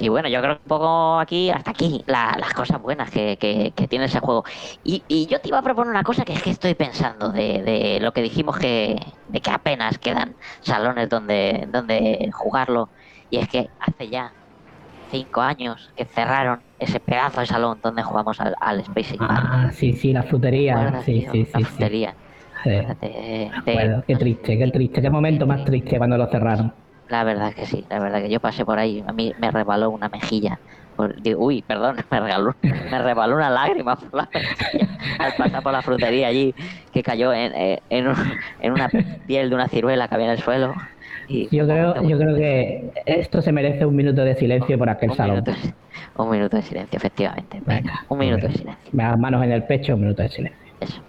Y bueno, yo creo que un poco aquí, hasta aquí, la- las cosas buenas que, que- que tiene ese juego. Y, y yo te iba a proponer una cosa que es que estoy pensando de, de lo que dijimos que, de que apenas quedan salones donde, donde jugarlo. Y es que hace ya cinco años que cerraron ese pedazo de salón donde jugamos al, al Space Invaders. Ah, sí, sí, la ¿Te frutería. Sí, sí, La sí. sí. frutería. Sí. Te- te- Bueno, qué triste, qué triste, qué momento más triste cuando lo cerraron. La verdad que sí, la verdad que yo pasé por ahí, a mí me rebaló una mejilla. Por- digo, uy, perdón, me regaló, me rebaló una lágrima por la mejilla al pasar por la frutería allí, que cayó en, eh, en, un- en una piel de una ciruela que había en el suelo. Y Yo creo, yo creo que esto se merece un minuto de silencio por aquel un salón. minuto, un minuto de silencio, efectivamente. Venga, un minuto de silencio. Das manos en el pecho, un minuto de silencio. Eso.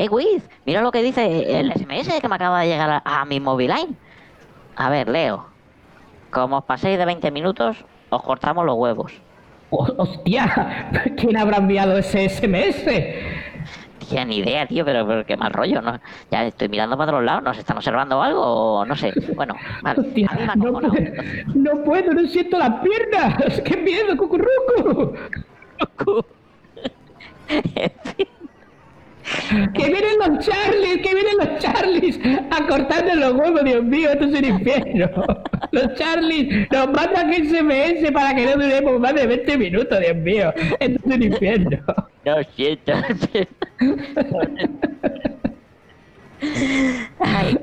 Eh, Wiz, mira lo que dice el SMS que me acaba de llegar a, a mi Moviline. A ver, leo. como os paséis de 20 minutos, os cortamos los huevos. ¡Hostia! ¿Quién habrá enviado ese SMS? Tía, ni idea, tío, pero, pero qué mal rollo, ¿no? Ya estoy mirando para otros lados, ¿nos están observando algo o no sé? Bueno, vale. Hostia, a mí me ha no, acojonado. puedo, no puedo, no siento las piernas. ¡Qué miedo, cucurruco! ¡Que vienen los Charlies! ¡Que vienen los Charlies! ¡A cortarnos los huevos, Dios mío! ¡Esto es un infierno! ¡Los Charlies nos mandan SMS para que no duremos más de 20 minutos, Dios mío! ¡Esto es un infierno! No siento. Ay,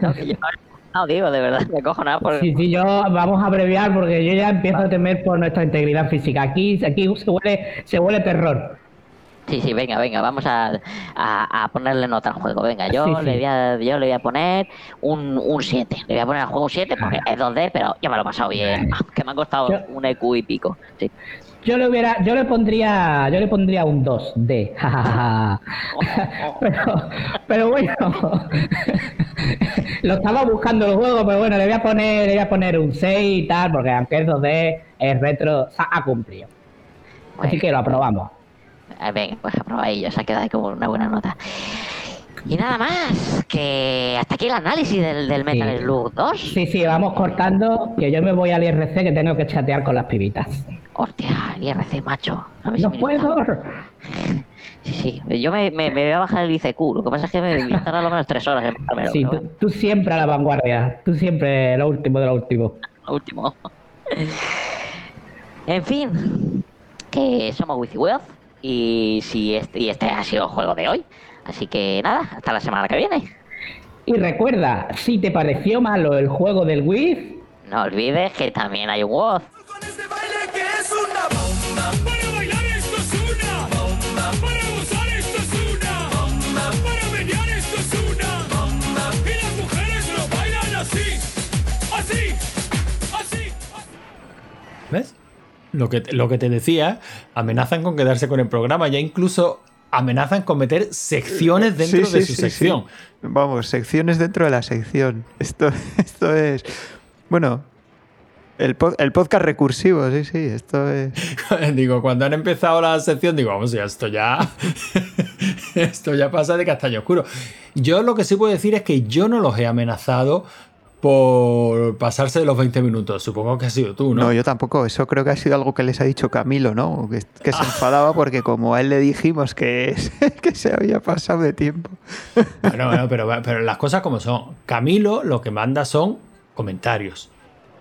no, que yo no digo, de verdad, me cojo nada por... Sí, sí, yo vamos a abreviar porque yo ya empiezo a temer por nuestra integridad física. Aquí, aquí se huele, se huele terror. Sí, sí, venga, venga, vamos a, a, a ponerle nota al juego. Venga, yo, Sí, sí. Le, voy a, yo le voy a poner un, un 7. Le voy a poner al juego un 7 porque es 2D, pero ya me lo he pasado bien. Ah, Que me ha costado Yo- un EQ y pico. Sí. Yo le hubiera, yo le pondría, yo le pondría un 2D. pero, pero bueno, lo estaba buscando el juego, pero bueno, le voy a poner, le voy a poner un 6 y tal, porque aunque es 2D, es retro, ha cumplido. Así que lo aprobamos. Venga, pues aprobadillo, se ha quedado como una buena nota. Y nada más, que hasta aquí el análisis del, del Metal Sí. Slug 2. Sí, sí, vamos cortando, que yo me voy al IRC que tengo que chatear con las pibitas. Hostia, el IRC, macho. A ver si No puedo. Sí, sí. Yo me, me, me voy a bajar el ICQ. Lo que pasa es que me voy a estar a lo menos tres horas en bajármelo, Sí, tú, tú siempre a la vanguardia, tú siempre lo último de lo último. lo último. En fin, que somos Wealth y, si este, y este ha sido el juego de hoy. Así que nada, hasta la semana que viene. Y recuerda, si te pareció malo el juego del Wii, No olvides que también hay un WOZ. Con baile que es una bomba. Para bailar esto es una bomba. Para gozar esto es una bomba. Para menear esto es una bomba. Y las mujeres lo bailan así, así, así. ¿Ves? Lo que, lo que te decía, amenazan con quedarse con el programa, ya incluso amenazan con meter secciones dentro Sí, de su sí, sección. Vamos, secciones dentro de la sección. Esto, esto es. Bueno, el, pod- el podcast recursivo, sí, sí, esto es. digo, cuando han empezado la sección, digo, vamos, ya esto ya. esto ya pasa de castaño oscuro. Yo lo que sí puedo decir es que yo no los he amenazado por pasarse de los 20 minutos. Supongo que has sido tú, ¿no? No, yo tampoco. Eso creo que ha sido algo que les ha dicho Camilo, ¿no? Que, que se enfadaba porque como a él le dijimos que, que se había pasado de tiempo. Bueno, bueno, pero, pero las cosas como son. Camilo lo que manda son comentarios.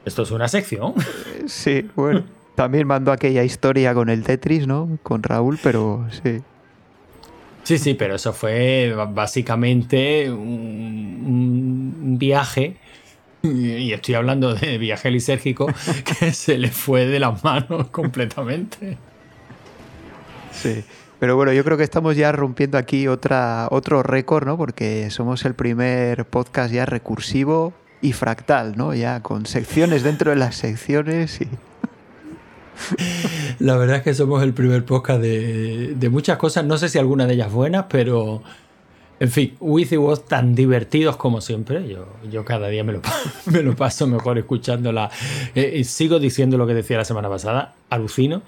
Esto es una sección. Sí, bueno. También mandó aquella historia con el Tetris, ¿no? Con Raúl, pero sí. Sí, sí, pero eso fue básicamente un, un viaje. Y estoy hablando de viaje lisérgico que se le fue de las manos completamente. Sí. Pero bueno, yo creo que estamos ya rompiendo aquí otra, otro récord, ¿no? Porque somos el primer podcast ya recursivo y fractal, ¿no? Ya con secciones dentro de las secciones y... La verdad es que somos el primer podcast de, de muchas cosas. No sé si alguna de ellas buenas, pero en fin, With y Was tan divertidos como siempre. Yo, yo cada día me lo, pa- me lo paso mejor escuchándola. Eh, y sigo diciendo lo que decía la semana pasada. Alucino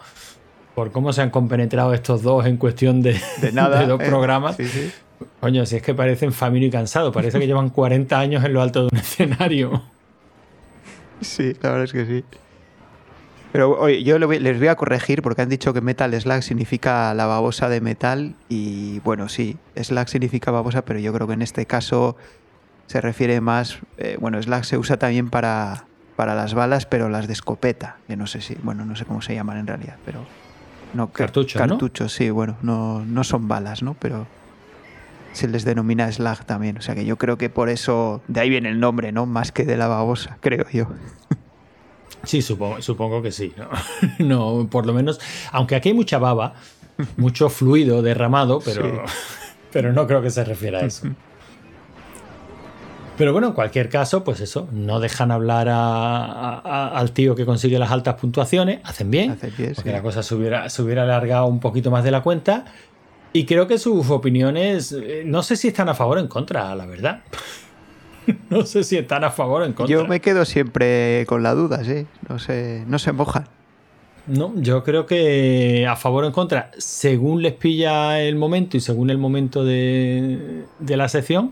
por cómo se han compenetrado estos dos en cuestión de, De nada. de dos ¿eh? programas. Sí, sí. Coño, si es que parecen familia y cansado. Parece que llevan 40 años en lo alto de un escenario. Sí, la verdad es que sí. Pero oye, yo les voy a corregir porque han dicho que Metal Slack significa la babosa de metal y bueno, sí, Slack significa babosa, pero yo creo que en este caso se refiere más, eh, bueno, Slack se usa también para, para las balas, pero las de escopeta, que no sé si, bueno, no sé cómo se llaman en realidad, pero no Cartuchos, sí, bueno, no, no son balas, ¿no? Pero se les denomina Slack también, o sea que yo creo que por eso de ahí viene el nombre, ¿no? Más que de la babosa, creo yo. Sí, supongo, supongo que sí. ¿no? No, por lo menos, aunque aquí hay mucha baba, mucho fluido derramado, pero, pero no creo que se refiera a eso. Pero bueno, en cualquier caso, pues eso, no dejan hablar a- a- a- al tío que consigue las altas puntuaciones, hacen bien, bien, porque sí. la cosa se hubiera, se hubiera alargado un poquito más de la cuenta. Y creo que sus opiniones, eh, no sé si están a favor o en contra, la verdad. no sé si están a favor o en contra. Yo me quedo siempre con la duda, sí. No se, no se mojan. No, yo creo que a favor o en contra, según les pilla el momento y según el momento de, de la sección.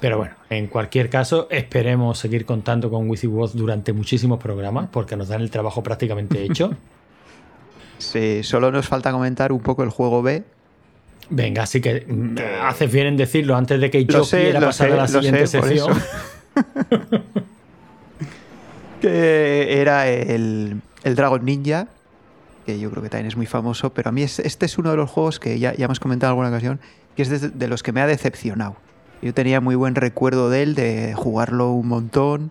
Pero bueno, en cualquier caso, esperemos seguir contando con WYSIWYG durante muchísimos programas porque nos dan el trabajo prácticamente hecho. Sí, solo nos falta comentar un poco el juego B. Venga, así que mm, haces bien en decirlo antes de que Lo yo sé, quiera lo pasar sé, a la lo sé, siguiente por sección. que era el, el Dragon Ninja, que yo creo que también es muy famoso, pero a mí es- este es uno de los juegos que ya, ya hemos comentado en alguna ocasión, que es de, de los que me ha decepcionado. Yo tenía muy buen recuerdo de él, de jugarlo un montón.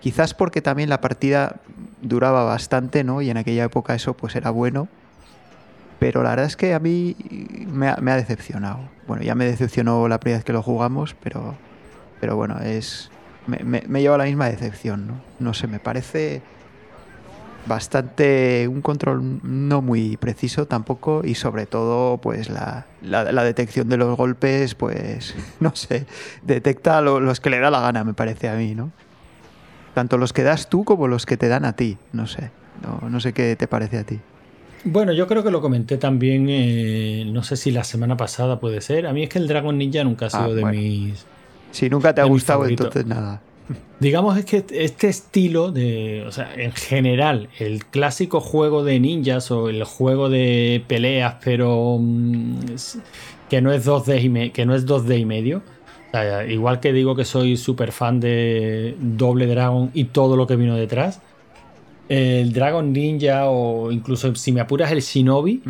Quizás porque también la partida duraba bastante, ¿no? Y en aquella época eso pues era bueno. Pero la verdad es que a mí me ha, decepcionado. Bueno, ya me decepcionó la primera vez que lo jugamos, pero, pero bueno, es me, lleva la misma decepción, ¿no? No sé, me parece bastante un control no muy preciso tampoco y sobre todo pues la, la- detección de los golpes pues no sé detecta lo- los que le da la gana me parece a mí no tanto los que das tú como los que te dan a ti no sé no, no sé qué te parece a ti Bueno, yo creo que lo comenté también, eh, no sé si la semana pasada puede ser. A mí es que el Dragon Ninja nunca ha sido Ah, de bueno. mis... si nunca te ha De gustado entonces nada Digamos es que este estilo de, o sea, en general, el clásico juego de ninjas o el juego de peleas, pero mm, que no es 2D y, me- que no es 2D y medio. O sea, igual que digo que soy súper fan de Doble Dragon y todo lo que vino detrás. El Dragon Ninja o incluso si me apuras el Shinobi,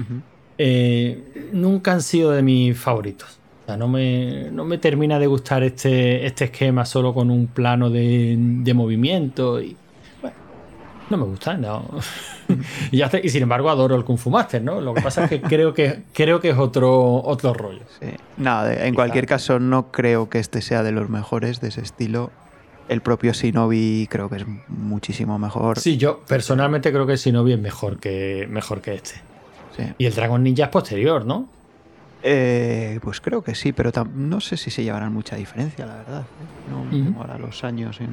eh, nunca han sido de mis favoritos. O sea, no me, no me termina de gustar este, este esquema solo con un plano de, de movimiento y. Bueno, no me gusta, no. y, sin embargo adoro el Kung Fu Master, ¿no? Lo que pasa es que creo que, creo que es otro, otro rollo. Sí. En cualquier caso no creo que este sea de los mejores de ese estilo el propio Shinobi creo que es muchísimo mejor Sí, yo personalmente creo que el Shinobi es mejor que, mejor que este. Sí. Y el Dragon Ninja es posterior, ¿no? Eh, pues creo que sí, pero no sé si se llevarán mucha diferencia, la verdad. ¿eh? No Ujú. tengo ahora los años en,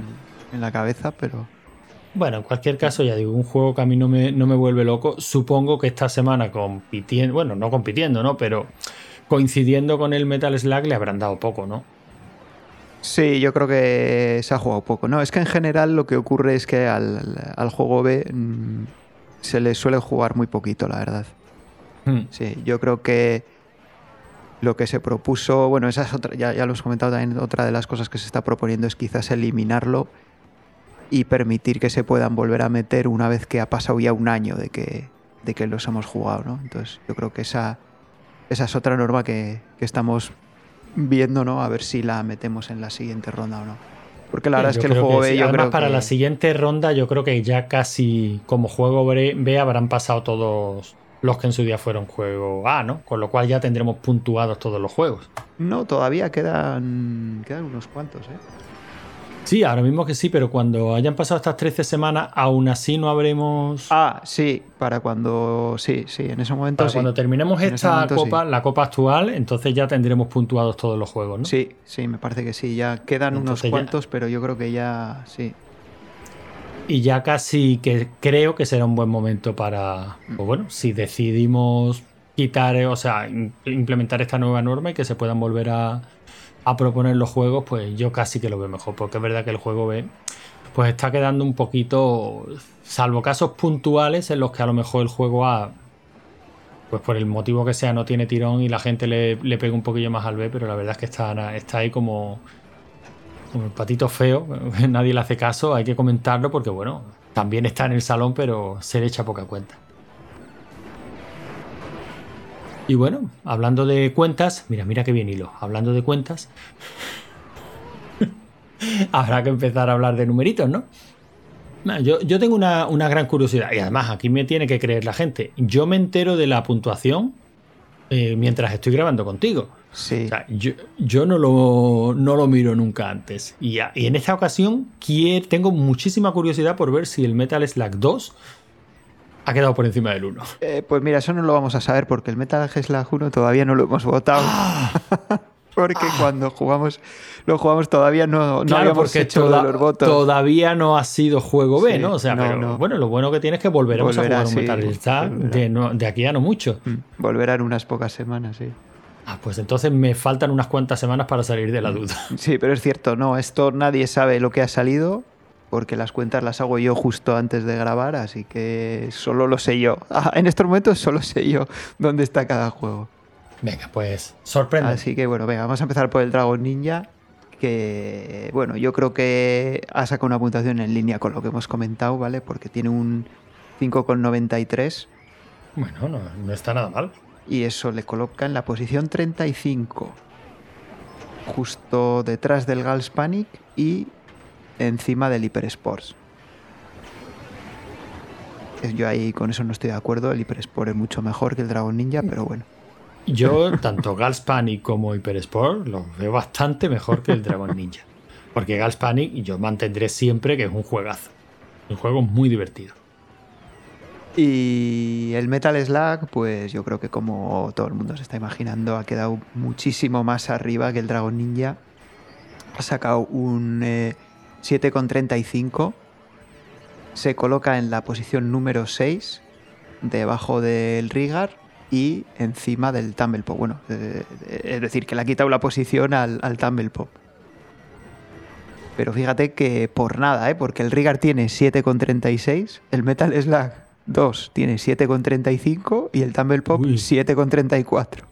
en la cabeza, pero Bueno, en cualquier caso, ya digo, un juego que a mí no me, no me vuelve loco. Supongo que esta semana compitiendo, bueno, no compitiendo, ¿no? Pero coincidiendo con el Metal Slug le habrán dado poco, ¿no? Sí, yo creo que se ha jugado poco. No, es que en general lo que ocurre es que al, al juego B mm, se le suele jugar muy poquito, la verdad. Hmm. Sí, yo creo que lo que se propuso, bueno, esa es otra, ya, ya lo hemos comentado también, otra de las cosas que se está proponiendo es quizás eliminarlo y permitir que se puedan volver a meter una vez que ha pasado ya un año de que, de que los hemos jugado, ¿no? Entonces yo creo que esa, esa es otra norma que, que estamos viendo, ¿no? A ver si la metemos en la siguiente ronda o no. Porque la verdad es que el juego B sí. yo Además, creo para que... la siguiente ronda, yo creo que ya casi como juego B habrán pasado todos los que en su día fueron juego A, ¿no? Con lo cual ya tendremos puntuados todos los juegos. No, todavía quedan, quedan unos cuantos, ¿eh? Sí, ahora mismo que sí, pero cuando hayan pasado estas 13 semanas, aún así no habremos. Ah, sí, para cuando... Sí, sí, en ese momento Para sí. cuando terminemos En esta momento sí. copa, la copa actual, entonces ya tendremos puntuados todos los juegos, ¿no? Sí, sí, me parece que sí. Ya quedan Entonces unos ya- cuantos, pero yo creo que ya sí. Y ya casi que creo que será un buen momento para, pues bueno, si decidimos quitar, o sea, im- implementar esta nueva norma y que se puedan volver a, a proponer los juegos, pues yo casi que lo veo mejor, porque es verdad que el juego B pues está quedando un poquito, salvo casos puntuales en los que a lo mejor el juego A, pues por el motivo que sea, no tiene tirón y la gente le, le pega un poquillo más al B, pero la verdad es que está, está ahí como, como el patito feo, nadie le hace caso, hay que comentarlo porque, bueno, también está en el salón, pero se le echa poca cuenta. Y bueno, hablando de cuentas, mira, mira qué bien hilo, hablando de cuentas, habrá que empezar a hablar de numeritos, ¿no? Yo, yo tengo una, una gran curiosidad y además aquí me tiene que creer la gente. Yo me entero de la puntuación eh, mientras estoy grabando contigo. Sí. O sea, yo, yo no, lo, no lo miro nunca antes. Y, a- y en esta ocasión quier- tengo muchísima curiosidad por ver si el Metal Slug 2 ha quedado por encima del 1. Eh, pues mira, eso no lo vamos a saber porque el Metal Slug 1 todavía no lo hemos votado. Porque cuando jugamos, lo jugamos todavía no, no claro, habíamos porque hecho toda- los votos. todavía no ha sido juego B, Sí, ¿no? O sea, no, pero no. bueno, lo bueno que tienes es que volveremos Volverá, a jugar un Metal Gear de, aquí a no mucho. Mm, Volverá en unas pocas semanas, sí. Ah, pues entonces me faltan unas cuantas semanas para salir de la duda. Sí, pero es cierto, no, esto nadie sabe lo que ha salido porque las cuentas las hago yo justo antes de grabar, así que solo lo sé yo. Ah, en estos momentos solo sé yo dónde está cada juego. Venga, pues sorprende. Así que bueno, venga, vamos a empezar por el Dragon Ninja, que bueno, yo creo que ha sacado una puntuación en línea con lo que hemos comentado, ¿vale? Porque tiene un 5,93 Bueno, no, no está nada mal. y eso le coloca en la posición 35, justo detrás del Gals Panic y encima del Hyper Sports. Eh, Yo ahí con eso no estoy de acuerdo, el Hyper Sport es mucho mejor que el Dragon Ninja, pero bueno. Yo, tanto Gals Panic como Hyper Sport, los veo bastante mejor que el Dragon Ninja. Porque Gals Panic yo mantendré siempre que es un juegazo. Un juego muy divertido. Y el Metal Slug, pues yo creo que como todo el mundo se está imaginando, ha quedado muchísimo más arriba que el Dragon Ninja. Ha sacado un eh, 7,35. Se coloca en la posición número 6, debajo del Rigar y encima del Tumble Pop. Bueno, eh, eh, es decir, que le ha quitado la posición al, al Tumble Pop. Pero fíjate que por nada, ¿eh? porque el Rigar tiene 7,36, el Metal Slug 2 tiene 7,35 y el Tumble Pop Uy. 7,34.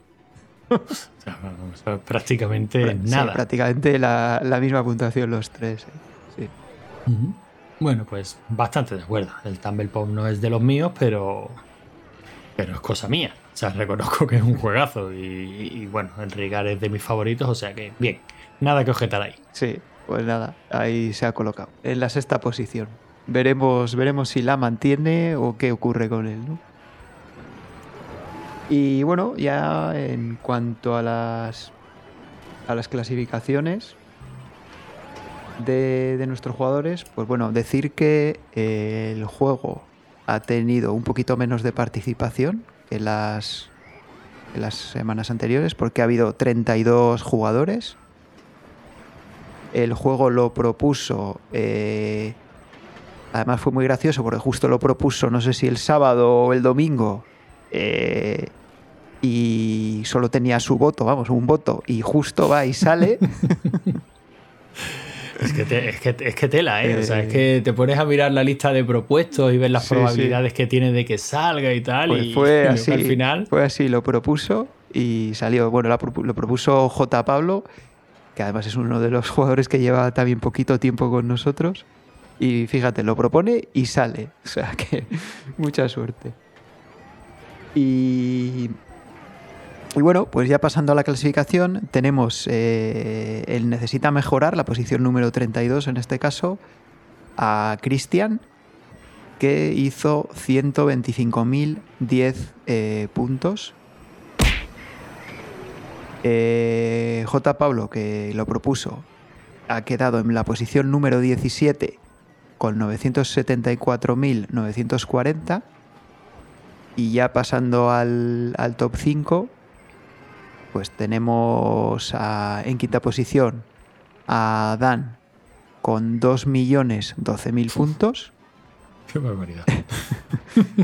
O sea, vamos, o sea, prácticamente Sí, nada. prácticamente la, la misma puntuación los tres. ¿eh? Bueno, pues bastante de acuerdo. El Tumble Pop no es de los míos, pero. Pero es cosa mía. O sea, reconozco que es un juegazo. Y, y, bueno, el Rigar es de mis favoritos, o sea que, bien. Nada que objetar ahí. Sí, pues nada, ahí se ha colocado. En la sexta posición. Veremos, veremos si la mantiene o qué ocurre con él, ¿no? Y bueno, ya en cuanto a las a las clasificaciones de, nuestros jugadores, pues bueno, decir que eh, el juego ha tenido un poquito menos de participación que las, que las semanas anteriores, porque ha habido 32 jugadores. El juego lo propuso. eh, además fue muy gracioso porque justo lo propuso, no sé si el sábado o el domingo. eh, y solo tenía su voto, vamos, un voto. Y justo va y sale. Es que, te- es que, es que tela, ¿eh? O sea, Eh. es que te pones a mirar la lista de propuestos y ves las Sí, probabilidades que tiene de que salga y tal. Pues y fue así. al final. Fue así, lo propuso y salió. Bueno, lo propuso J. Pablo, que además es uno de los jugadores que lleva también poquito tiempo con nosotros. Y fíjate, lo propone y sale. O sea que mucha suerte. Y, y bueno, pues ya pasando a la clasificación, tenemos eh, el necesita mejorar, la posición número 32 en este caso, a Cristian, que hizo 125.010 eh, puntos. Eh, J. Pablo, que lo propuso, ha quedado en la posición número 17 con 974.940. Y ya pasando al, al top 5, pues tenemos a- en quinta posición a Dan con 2.012.000 puntos. Qué barbaridad.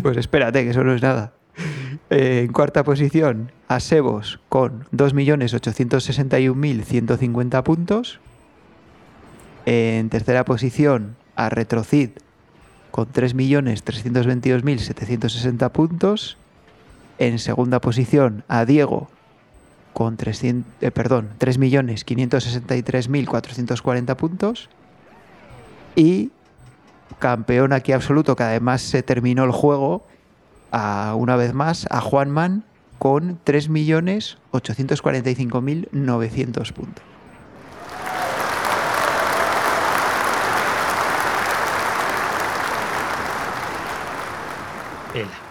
Pues espérate, que eso no es nada. Eh, en cuarta posición, a Sebos con 2.861.150 puntos. En tercera posición, a Retrocid con 3.322.760 puntos. En segunda posición, a Diego con 300, eh, perdón, 3.563.440 puntos. Y campeón aquí absoluto, que además se terminó el juego a, una vez más a Juanman con 3.845.900 puntos. Tela.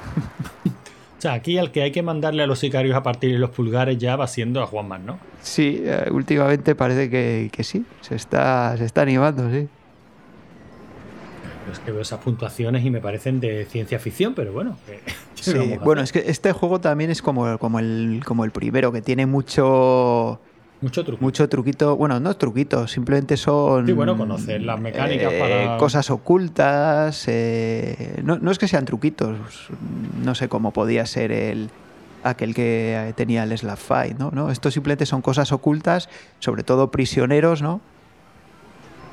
O sea, aquí al que hay que mandarle a los sicarios a partir de los pulgares ya va siendo a Juanman, ¿no? Sí, eh, últimamente parece que, que sí, se está, se está animando, sí. Es que veo esas puntuaciones y me parecen de ciencia ficción, pero bueno. que- ¿qué Sí, bueno, es que este juego también es como, como, el, como el primero, que tiene mucho, Mucho truco. mucho truquito. Bueno, no truquitos, simplemente son. Sí, bueno, conocer las mecánicas eh, para- Cosas ocultas. eh, no, no es que sean truquitos. No sé cómo podía ser el aquel que tenía el Slap Fight, ¿no? ¿no? Esto simplemente son cosas ocultas, sobre todo prisioneros, ¿no?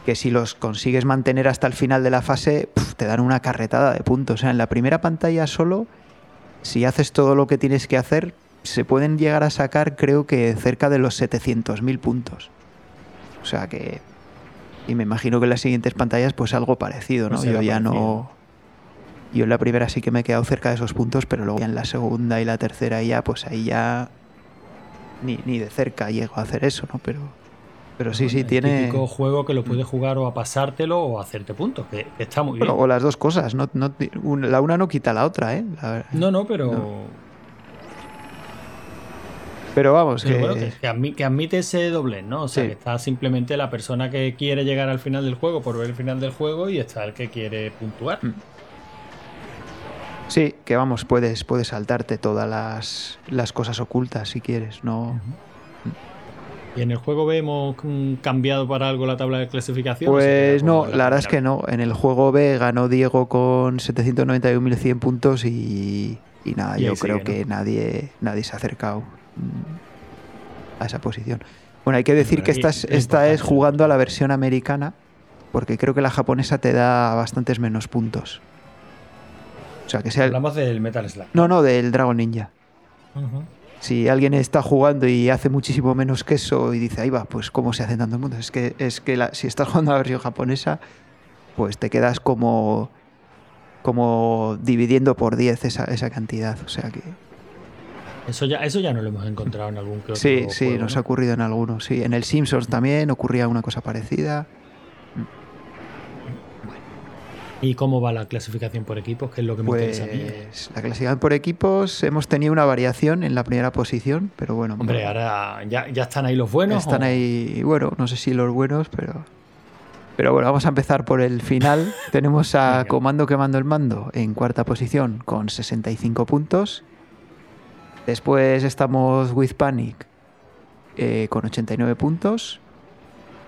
Que si los consigues mantener hasta el final de la fase, te dan una carretada de puntos. O sea, en la primera pantalla solo, si haces todo lo que tienes que hacer, se pueden llegar a sacar, creo que cerca de los 700.000 puntos. O sea que. Y me imagino que en las siguientes pantallas, pues algo parecido, ¿no? Pues Yo ya parecido. no. Yo en la primera sí que me he quedado cerca de esos puntos, pero luego ya en la segunda y la tercera ya, pues ahí ya. Ni, ni de cerca llego a hacer eso, ¿no? Pero. Pero sí, sí, El tiene. típico juego que lo puedes jugar o a pasártelo o a hacerte puntos, que, que está muy bien. O las dos cosas, no, no- la una no quita la otra, ¿eh? La- no, no, pero. No. Pero vamos, pero que. bueno, que, que admi- que admite ese doblez, ¿no? O sea, Sí. que está simplemente la persona que quiere llegar al final del juego por ver el final del juego y está el que quiere puntuar. Mm. Sí, que vamos, puedes, puedes saltarte todas las, las cosas ocultas si quieres, ¿no? ¿Y en el juego B hemos cambiado para algo la tabla de clasificación? ¿O se Pues no, la verdad es que no. En el juego B ganó Diego con 791.100 puntos y, y nada, Y yo creo sigue, ¿no? que nadie, nadie se ha acercado a esa posición. Bueno, hay que decir que esta es, es esta es jugando a la versión americana, porque creo que la japonesa te da bastantes menos puntos. O sea, que sea el... Hablamos del Metal Slug. No, no, del Dragon Ninja. Si alguien está jugando y hace muchísimo menos que eso y dice, ahí va, pues cómo se hacen tantos mundos. Es que, es que la- si estás jugando a la versión japonesa, pues te quedas como, como dividiendo por 10 esa, esa cantidad. O sea que Eso ya, eso ya no lo hemos encontrado en algún que otro sí, sí, juego, nos ¿no? ha ocurrido en algunos. Sí, en el Simpsons también ocurría una cosa parecida. ¿Y cómo va la clasificación por equipos? Que es lo que me interesa. Pues la clasificación por equipos hemos tenido una variación en la primera posición, pero bueno. Hombre, ahora ya, ya están ahí los buenos. Están o- ahí, bueno, no sé si los buenos, pero. Pero bueno, vamos a empezar por el final. Tenemos a. Comando Quemando el Mando en cuarta posición con 65 puntos. Después estamos With Panic eh, con 89 puntos.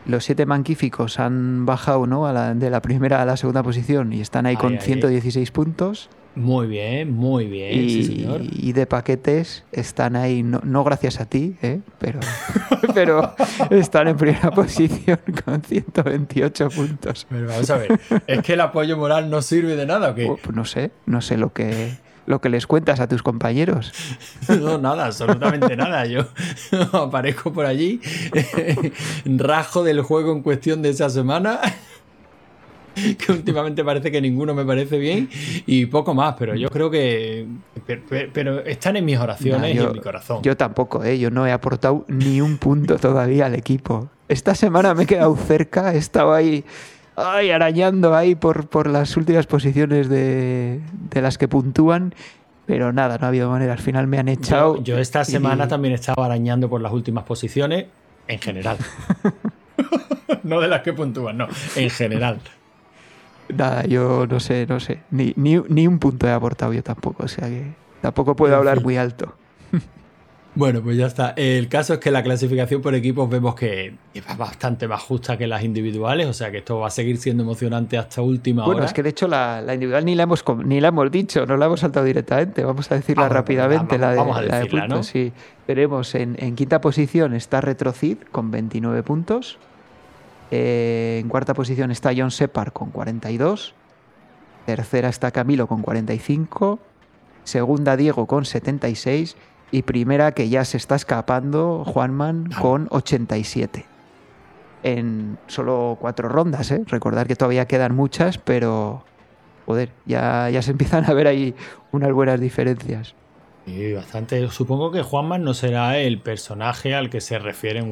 Los siete manquíficos han bajado ¿no? a la- de la primera a la segunda posición y están ahí con ahí. 116 puntos. Muy bien, muy bien, y, sí, señor. y de paquetes están ahí, no, no gracias a ti, ¿eh? pero, pero están en primera posición con 128 puntos. Pero vamos a ver, ¿es que el apoyo moral no sirve de nada o qué? No sé, no sé lo que, lo que les cuentas a tus compañeros. No, nada, absolutamente nada. Yo aparezco por allí, rajo del juego en cuestión de esa semana, que últimamente parece que ninguno me parece bien, y poco más, pero yo creo que... Pero, pero están en mis oraciones Nah, y en mi corazón. yo tampoco, ¿eh? yo no he aportado ni un punto todavía al equipo. Esta semana me he quedado cerca, he estado ahí ay, arañando ahí por, por las últimas posiciones de, de las que puntúan, pero nada, no ha habido manera. Al final me han echado. Yo, yo esta y- semana también estaba arañando por las últimas posiciones, en general. no de las que puntúan, no, en general. Nada, yo no sé, no sé. Ni, ni, ni un punto he aportado yo tampoco, o sea que tampoco puedo En hablar fin. muy alto. Bueno, pues ya está. El caso es que la clasificación por equipos vemos que es bastante más justa que las individuales, o sea que esto va a seguir siendo emocionante hasta última Bueno, hora. es que de hecho la, la individual ni la hemos ni la hemos dicho, no la hemos saltado directamente. Vamos a decirla Ah, bueno, rápidamente, vamos- la de, vamos a la de decirla, puntos. ¿no? Sí. Tenemos en, en quinta posición está Retrocid con 29 puntos. Eh, en cuarta posición está John Separ con 42. Tercera está Camilo con 45. Segunda Diego con 76. Y primera que ya se está escapando Juanman con 87. En solo cuatro rondas, ¿eh? Recordar que todavía quedan muchas, pero joder, ya, ya se empiezan a ver ahí unas buenas diferencias. Sí, bastante. Supongo que Juanman no será el personaje al que se refiere en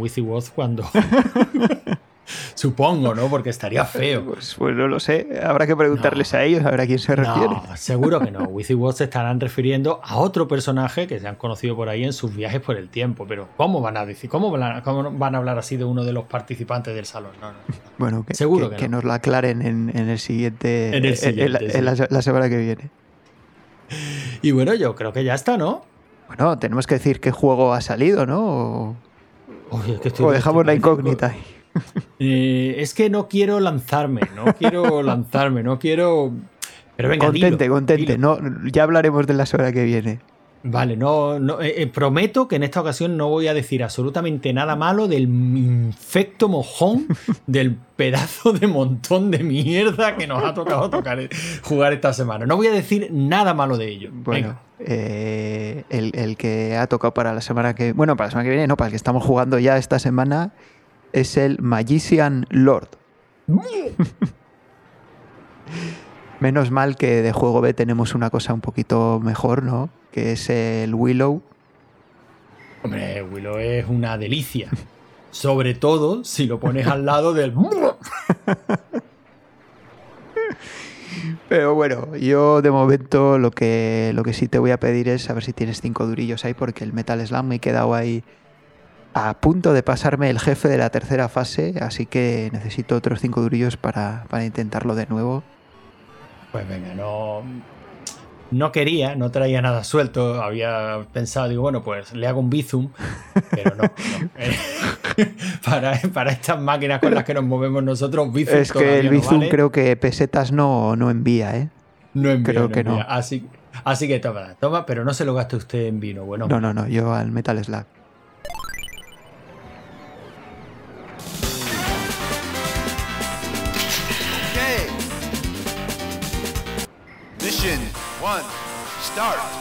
cuando. Supongo, ¿no? Porque estaría feo. Pues, pues no lo sé, habrá que preguntarles a ellos a ver a quién se refiere. No, seguro que no. Wizzy Woz se estarán refiriendo a otro personaje que se han conocido por ahí en sus viajes por el tiempo. Pero, ¿cómo van a decir? ¿Cómo van a, cómo van a hablar así de uno de los participantes del salón? No, no, no. Bueno, que, Seguro que- que que no. nos lo aclaren en, en el siguiente. En el siguiente, en la, sí. la semana que viene. Y bueno, yo creo que ya está, ¿no? Bueno, tenemos que decir qué juego ha salido, ¿no? O, que estoy- O dejamos la incógnita ahí. Eh, es que no quiero lanzarme, no quiero lanzarme, no quiero. Pero venga, Contente, dilo, contente. dilo. No, ya hablaremos de la semana que viene. Vale, no, no eh, eh, prometo que en esta ocasión no voy a decir absolutamente nada malo del infecto mojón del pedazo de montón de mierda que nos ha tocado tocar, jugar esta semana. No voy a decir nada malo de ello. Bueno, Venga. eh, el, el que ha tocado para la semana que. Bueno, para la semana que viene, no, para el que estamos jugando ya esta semana, es el Magician Lord. Menos mal que de juego B tenemos una cosa un poquito mejor, ¿no? Que es el Willow. Hombre, Willow es una delicia. Sobre todo si lo pones al lado del. Pero bueno, yo de momento lo que, lo que sí te voy a pedir es a ver si tienes cinco durillos ahí, porque el Metal Slam me he quedado ahí a punto de pasarme el jefe de la tercera fase, así que necesito otros cinco durillos para, para intentarlo de nuevo. Pues venga, no. No quería, no traía nada suelto. Había pensado, digo, bueno, pues le hago un bizum, pero no. no. Eh, para, para estas máquinas con las que nos movemos nosotros, bizum es que el no Bizum vale. creo que pesetas no, no envía, ¿eh? No envía, creo no que no. Así, así que toma, toma, pero no se lo gaste usted en vino. Bueno, No, no, no, yo al Metal Slug. Start.